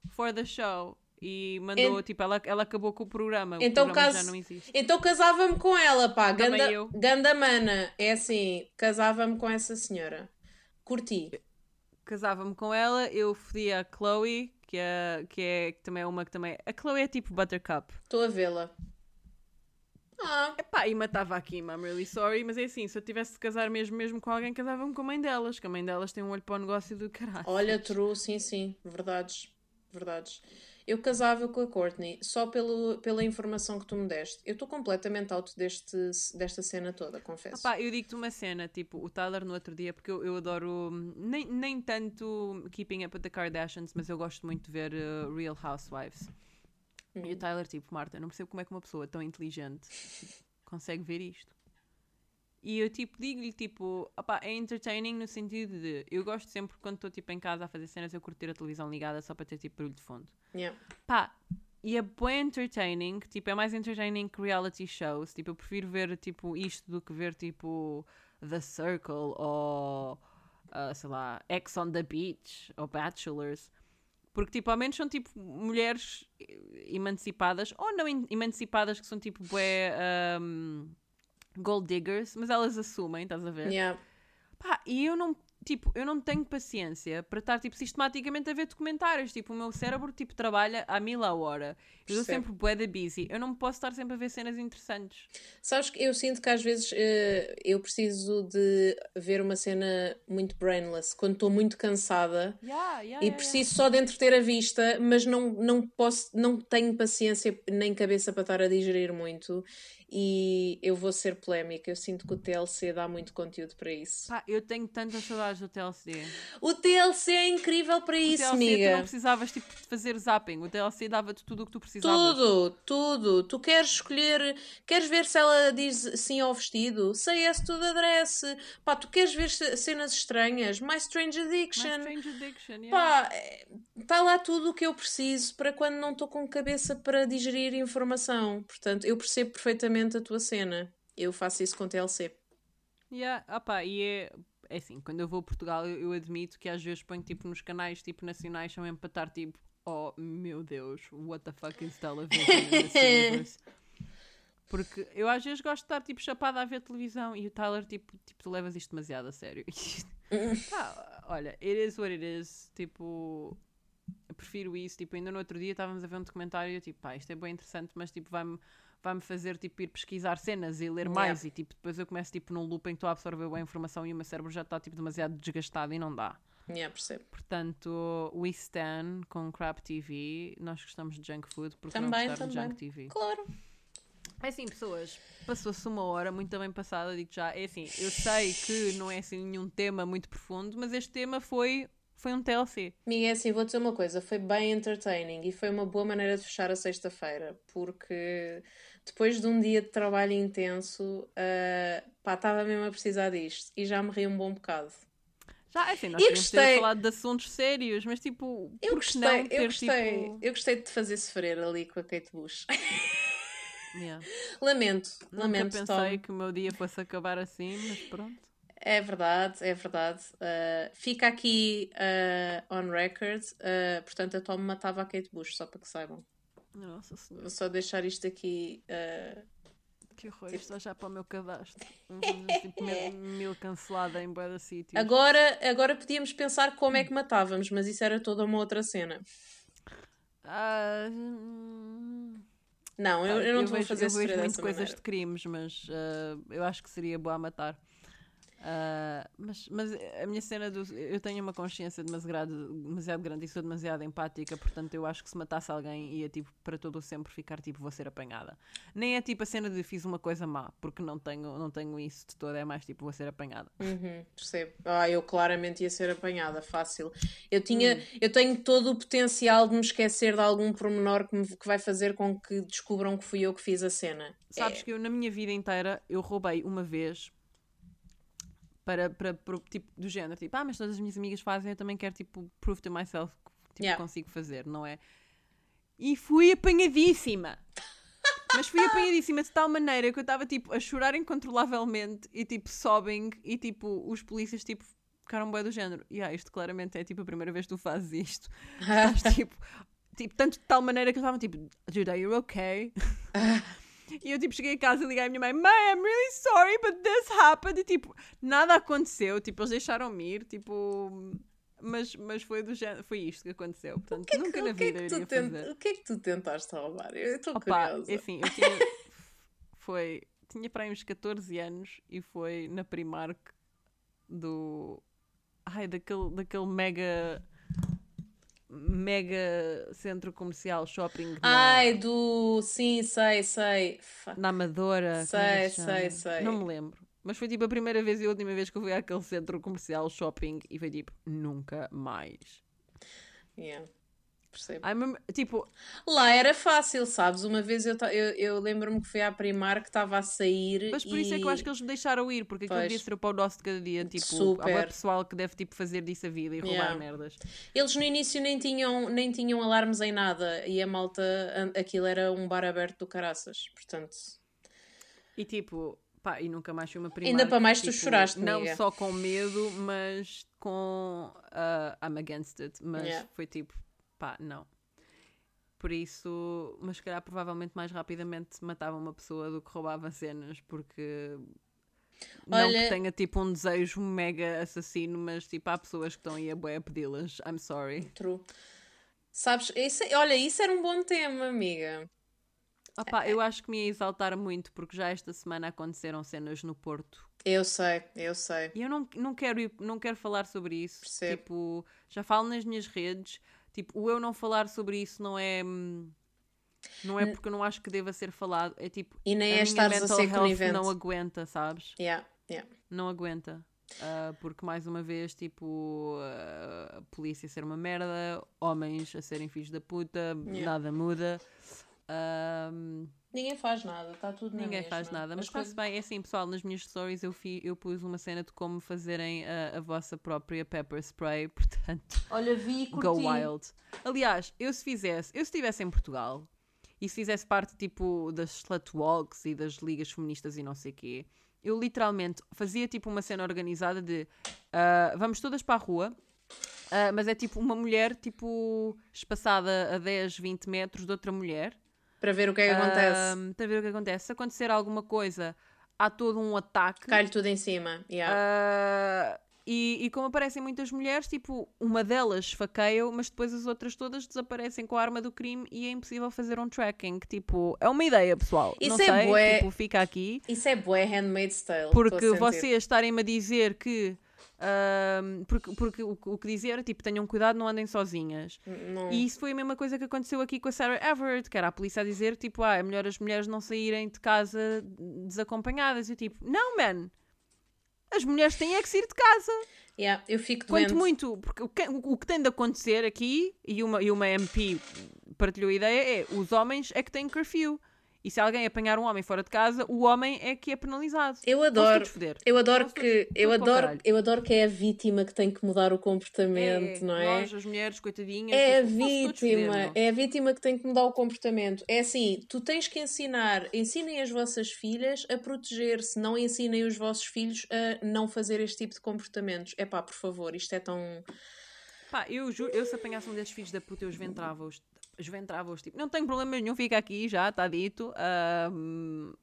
for the show. E mandou, tipo, ela, ela acabou com o programa. O Então, programa já não existe. Então casava-me com ela, pá. Também Ganda, eu. ganda mana. É assim, casava-me com essa senhora. Curti. Casava-me com ela, eu fodia a Chloe, que é, que é que também é uma que também. A Chloe é tipo Buttercup. Estou a vê-la. Ah, Epá, e matava a Kim, I'm really sorry, mas é assim, se eu tivesse de casar mesmo, mesmo com alguém, casava-me com a mãe delas, que a mãe delas tem um olho para o negócio do caralho. olha, true, sim, sim. Verdades. Verdades. Eu casava com a Courtney só pelo, pela informação que tu me deste. Eu estou completamente out deste, desta cena toda, confesso. Opá, eu digo-te uma cena, tipo, o Tyler no outro dia, porque eu, eu adoro, nem, nem tanto Keeping Up with the Kardashians, mas eu gosto muito de ver uh, Real Housewives. E o Tyler, tipo, Marta, não percebo como é que uma pessoa tão inteligente consegue ver isto. E eu, tipo, digo-lhe, tipo, opá, é entertaining no sentido de, eu gosto sempre, quando estou, tipo, em casa a fazer cenas, eu curto ter a televisão ligada só para ter, tipo, barulho de fundo. Yeah. Pá, e é bem entertaining, tipo, é mais entertaining que reality shows. Tipo, eu prefiro ver, tipo, isto do que ver, tipo, The Circle ou, ah, sei lá, Ex on the Beach ou Bachelors. Porque, tipo, ao menos são, tipo, mulheres emancipadas, ou não em- emancipadas, que são, tipo, bué, ahm, gold diggers, mas elas assumem, estás a ver? Yeah. Pá, e eu não, tipo, eu não tenho paciência para estar, tipo, sistematicamente a ver documentários. Tipo, o meu cérebro, tipo, trabalha à mil a hora. Eu estou sempre bué da busy. Eu não posso estar sempre a ver cenas interessantes. Sabes que eu sinto que às vezes eh, eu preciso de ver uma cena muito brainless quando estou muito cansada e preciso só de entreter a vista, mas não, não posso, não tenho paciência nem cabeça para estar a digerir muito. E eu vou ser polémica, eu sinto que o TLC dá muito conteúdo para isso. Pá, eu tenho tantas saudades do TLC. O TLC é incrível para O isso, TLC tu amiga. não precisavas, tipo, de fazer zapping. O TLC dava-te tudo o que tu precisavas. Tudo, tudo. Tu queres escolher, queres ver se ela diz sim ao vestido? Yes to the dress. Pá, tu queres ver ce- cenas estranhas? My Strange My Addiction. Strange Addiction, yeah. Pá, está lá tudo o que eu preciso para quando não estou com cabeça para digerir informação. Portanto, eu percebo perfeitamente a tua cena. Eu faço isso com TLC. Yeah, ah pá, e é, é assim, quando eu vou a Portugal, eu, eu admito que às vezes ponho tipo nos canais tipo nacionais são empatar tipo, oh meu Deus, what the fuck is television? [LAUGHS] Porque eu às vezes gosto de estar tipo chapada a ver televisão e o Tyler tipo, tipo tu levas isto demasiado a sério. [LAUGHS] Pá, olha, it is what it is, tipo, eu prefiro isso, tipo, ainda no outro dia estávamos a ver um documentário e eu tipo, pá, isto é bem interessante, mas tipo, vai-me vai-me fazer tipo ir pesquisar cenas e ler Yeah. mais e tipo depois eu começo tipo num loop em que estou a absorver bem a informação e o meu cérebro já está tipo demasiado desgastado e não dá. Yeah, percebo. Portanto, We Stan com Crap TV, nós gostamos de junk food porque Também, não gostar de junk TV. Claro. É assim, pessoas, passou-se uma hora muito bem passada, digo já. É assim, eu sei que não é assim nenhum tema muito profundo, mas este tema foi, foi um TLC. Amiga, é assim, vou dizer uma coisa, foi bem entertaining e foi uma boa maneira de fechar a sexta-feira, porque depois de um dia de trabalho intenso, ah, pá, estava mesmo a precisar disto e já me ri um bom bocado. Já, é assim, nós tínhamos gostei. falado de assuntos sérios, mas tipo, Eu gostei, não ter eu gostei, tipo... eu gostei de te fazer sofrer ali com a Kate Bush. [LAUGHS] Yeah. lamento, Nunca lamento, pensei Tom. que o meu dia fosse acabar assim, mas pronto. É verdade, é verdade. Ah, fica aqui ah, on record, ah, portanto a Tom matava a Kate Bush, só para que saibam. Nossa senhora, Vou só deixar isto aqui. ah, que horror, isto está já para o meu cadastro. Tipo, mil, [LAUGHS] mil cancelada em Boa Sítios. Agora, agora podíamos pensar como é que matávamos, mas isso era toda uma outra cena. Hum, Não, eu, eu não te vou vejo, fazer eu vejo muito coisas maneira. de crimes, mas ah, eu acho que seria boa a matar. Ah, mas, mas a minha cena do. Eu tenho uma consciência demasiado, demasiado grande e sou demasiado empática, portanto eu acho que se matasse alguém ia tipo para todo o sempre ficar tipo vou ser apanhada. Nem é tipo a cena de fiz uma coisa má, porque não tenho, não tenho isso de todo, é mais tipo vou ser apanhada. Uhum, percebo. Ah, eu claramente ia ser apanhada, fácil. Eu tinha, Hum. eu tenho todo o potencial de me esquecer de algum pormenor que, me, que vai fazer com que descubram que fui eu que fiz a cena. Sabes que eu na minha vida inteira eu roubei uma vez para, para, para tipo do género, tipo, ah, mas todas as minhas amigas fazem, eu também quero tipo prove to myself que tipo, Yeah. consigo fazer, não é? E fui apanhadíssima. [LAUGHS] Mas fui apanhadíssima de tal maneira que eu estava tipo a chorar incontrolavelmente e tipo sobbing e tipo os polícias tipo ficaram bem do género. E ah, isto claramente é tipo a primeira vez que tu fazes isto. [LAUGHS] Estás, tipo, tipo, tanto de tal maneira que eles estavam tipo, Dude, are you okay? [LAUGHS] e eu tipo cheguei a casa e liguei à minha mãe, Mãe, I'm really sorry, but this happened. E tipo, nada aconteceu, tipo, eles deixaram-me ir, tipo. Mas, mas foi do género, foi isto que aconteceu. Portanto, nunca na o, que é vida que eu tu iria fazer. o que é que tu tentaste roubar? Eu estou curiosa. é assim, eu tinha. [LAUGHS] Foi. Tinha para aí uns 14 anos e foi na Primark do. Ai, daquele, daquele mega. Mega centro comercial shopping na, Ai, do. Sim, sei, sei. Na Amadora. é Sei, sei, sei. Não me lembro. Mas foi tipo a primeira vez e a última vez que eu fui àquele centro comercial shopping e foi tipo, nunca mais. Yeah, percebo. Mesmo- tipo, Lá era fácil, sabes? Uma vez eu, eu, eu lembro-me que fui à Primar que estava a sair. Mas por isso é que eu acho que eles me deixaram ir, porque aquilo devia ser o pau nosso de cada dia. Tipo, há Super. bué pessoal que deve tipo, fazer disso a vida e roubar Yeah. merdas. Eles no início nem tinham, nem tinham alarmes em nada e a malta, aquilo era um bar aberto do caraças, portanto. E tipo, pá, e nunca mais fui uma Primark. Ainda para mais tu tipo, choraste, Não amiga. só com medo, mas com ah, I'm against it. Mas Yeah. foi tipo, pá, não. Por isso, mas se calhar provavelmente mais rapidamente matava uma pessoa do que roubava cenas, porque não Olha- que tenha tipo um desejo mega assassino, mas tipo há pessoas que estão aí a bué a pedi-las. I'm sorry. True. Sabes, isso, olha, isso era um bom tema, amiga. Opa, eu acho que me ia exaltar muito porque já esta semana aconteceram cenas no Porto Eu sei, eu sei. E eu não, não, quero, não quero falar sobre isso. Percebo. Tipo, já falo nas minhas redes. Tipo, o eu não falar sobre isso não é. hum, Não é porque eu não acho que deva ser falado. É tipo. E nem a é estares a ser conivente. não aguenta, sabes? Yeah, yeah. Não aguenta. Ah, porque, mais uma vez, tipo, ah, a polícia ser uma merda, homens a serem filhos da puta, Yeah. nada muda. Ahm, Ninguém faz nada, está tudo na Ninguém mesma. faz nada, mas está-se bem. É assim, pessoal, nas minhas stories eu, fi, eu pus uma cena de como fazerem a, a vossa própria pepper spray, [LAUGHS] portanto, Olha, vi e curti. go wild. Aliás, eu se fizesse, eu se estivesse em Portugal e se fizesse parte tipo das slut walks e das ligas feministas e não sei quê, eu literalmente fazia tipo uma cena organizada de ah, vamos todas para a rua. ah, mas é tipo uma mulher, tipo, espaçada a 10, 20 metros de outra mulher, Para ver o que é que acontece. Ahm, para ver o que acontece. Se acontecer alguma coisa, há todo um ataque. Cai-lhe tudo em cima. Yeah. Ah, E, e como aparecem muitas mulheres, tipo, uma delas esfaqueia, mas depois as outras todas desaparecem com a arma do crime e é impossível fazer um tracking. Tipo, é uma ideia, pessoal. Isso Não é sei, bué. tipo, fica aqui. Isso é bué Handmaid's Tale. Porque vocês estarem-me a dizer que. Ahm, porque porque o, que- o que dizer era tipo, tenham cuidado, não andem sozinhas. Não. E isso foi a mesma coisa que aconteceu aqui com a Sarah Everett, que era a polícia a dizer tipo, ah, é melhor as mulheres não saírem de casa desacompanhadas. E tipo, não, man, as mulheres têm é que sair de casa. Yeah, eu fico doente. Quanto muito, porque o que, o que tem de acontecer aqui, e uma, e uma MP partilhou a ideia, é os homens é que têm curfew. E se alguém apanhar um homem fora de casa, o homem é que é penalizado. Eu adoro. foder. Eu adoro que todos- eu adoro, eu adoro que é a vítima que tem que mudar o comportamento, não é? Nós, as mulheres, coitadinhas. É a tipo, foder, vítima, meu. é a vítima que tem que mudar o comportamento. É assim, tu tens que ensinar, ensinem as vossas filhas a proteger-se, não ensinem os vossos filhos a não fazer este tipo de comportamentos. É pá, por favor, isto é tão. Pá, eu juro, eu se apanhasse um desses filhos da puta, eu esventrava-os. Esventrava-os, tipo, não tenho problema nenhum, fica aqui, já, está dito.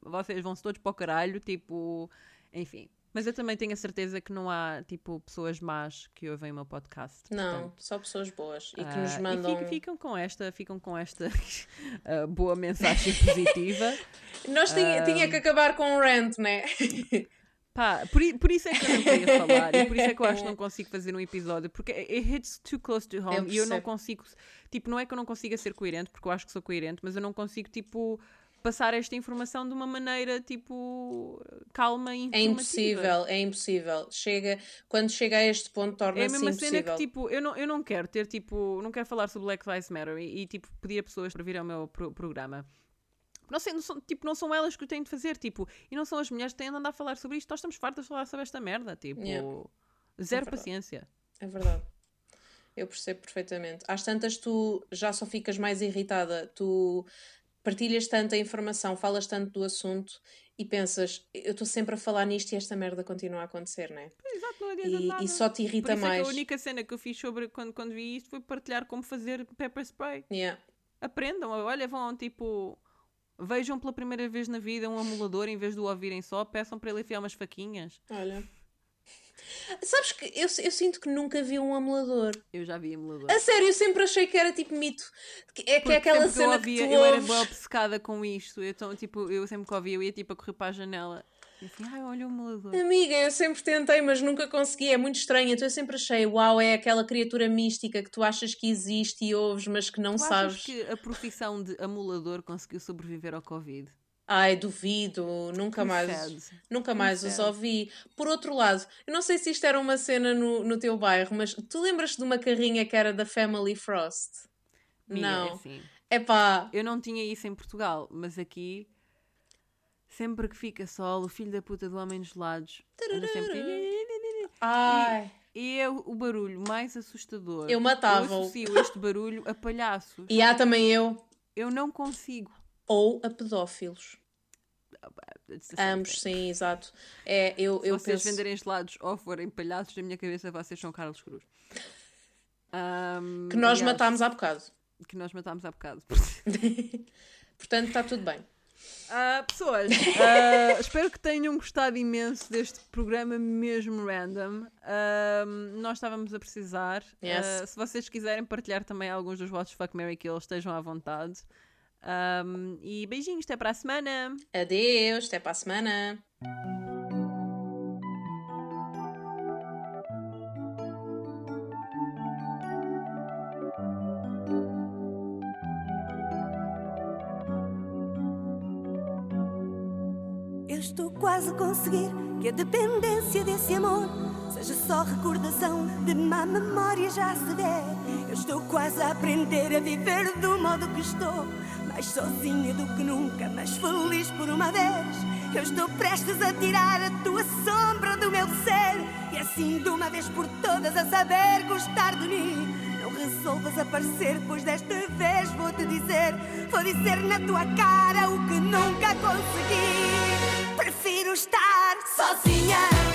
vocês vão-se todos para o caralho, tipo, enfim. Mas eu também tenho a certeza que não há, tipo, pessoas más que ouvem o meu podcast. Não, portanto, só pessoas boas e que ah, nos e mandam. fica- ficam com esta, ficam com esta [LAUGHS] ah, boa mensagem positiva. [LAUGHS] Nós tinha, tinha que acabar com um rant, né? [LAUGHS] Pá, por, por isso é que eu não queria [LAUGHS] falar e por isso é que eu acho que não consigo fazer um episódio porque it hits too close to home Eu e eu não consigo, tipo, não é que eu não consiga ser coerente porque eu acho que sou coerente, mas eu não consigo, tipo, passar esta informação de uma maneira, tipo, calma e É impossível, é impossível. Chega, quando chega a este ponto, É a torna-se mesma impossível. cena que, tipo, eu não, eu não quero ter, tipo, não quero falar sobre Black Lives Matter e, e, tipo, pedir a pessoas para vir ao meu pro- programa. Não sei, não são, tipo, não são elas que o têm de fazer, tipo, e não são as mulheres que têm de andar a falar sobre isto. Nós estamos fartas de falar sobre esta merda, tipo, Yeah. zero verdade. paciência. É verdade. Eu percebo perfeitamente. Às tantas, tu já só ficas mais irritada, tu partilhas tanta informação, falas tanto do assunto e pensas, eu estou sempre a falar nisto e esta merda continua a acontecer, não é? Exato, não adianta E, nada. e só te irrita é mais. a única cena que eu fiz sobre quando, quando vi isto foi partilhar como fazer pepper spray. Yeah. Aprendam, olha, vão tipo. Vejam pela primeira vez na vida um amulador em vez de o ouvirem só, peçam para ele enfiar umas faquinhas. Olha. Sabes que eu, eu sinto que nunca vi um amulador. Eu já vi amulador. A sério, eu sempre achei que era tipo mito. É que Porque é aquela sempre que eu cena ouvia, que tu eu era ouves. bem obcecada com isto. Então, tipo, eu sempre que ouvia, eu ia tipo a correr para a janela. Assim, ai, olha o amulador. Amiga, eu sempre tentei, mas nunca consegui. É muito estranho. Então eu sempre achei, uau, é aquela criatura mística que tu achas que existe e ouves, mas que não Tu sabes. achas que a profissão de amulador conseguiu sobreviver ao Covid? Ai, duvido, nunca mais, nunca mais os ouvi. Por outro lado, eu não sei se isto era uma cena no, no teu bairro, mas tu lembras de uma carrinha que era da Family Frost? É não. assim. Epá, Eu não tinha isso em Portugal, mas aqui, sempre que fica sol, o filho da puta do homem dos lados anda sempre. ai, E é o barulho mais assustador. eu matava-o. Eu associo este barulho a palhaços. E há também eu. Eu não consigo. Ou a pedófilos. Ambos, sim, exato. É, eu, Se eu vocês penso... venderem gelados ou forem palhaços, na minha cabeça vocês são Carlos Cruz. Ahm, Que nós matámos há bocado. Que nós matámos há bocado. [LAUGHS] Portanto, está tudo bem. Ah, pessoas, [LAUGHS] ah, espero que tenham gostado imenso deste programa mesmo random. Ahm, nós estávamos a precisar. Yes. Se vocês quiserem partilhar também alguns dos vossos Fuck Mary Kill, estejam à vontade. Ahm, e beijinhos, até para a semana. Adeus, até para a semana. Quase conseguir que a dependência desse amor seja só recordação de má memória já se vê. Eu estou quase a aprender a viver do modo que estou, mais sozinha do que nunca, mas feliz por uma vez. Eu estou prestes a tirar a tua sombra do meu ser e assim de uma vez por todas a saber gostar de mim. Não resolvas aparecer, pois desta vez vou te dizer, vou dizer na tua cara o que nunca consegui. Estar sozinha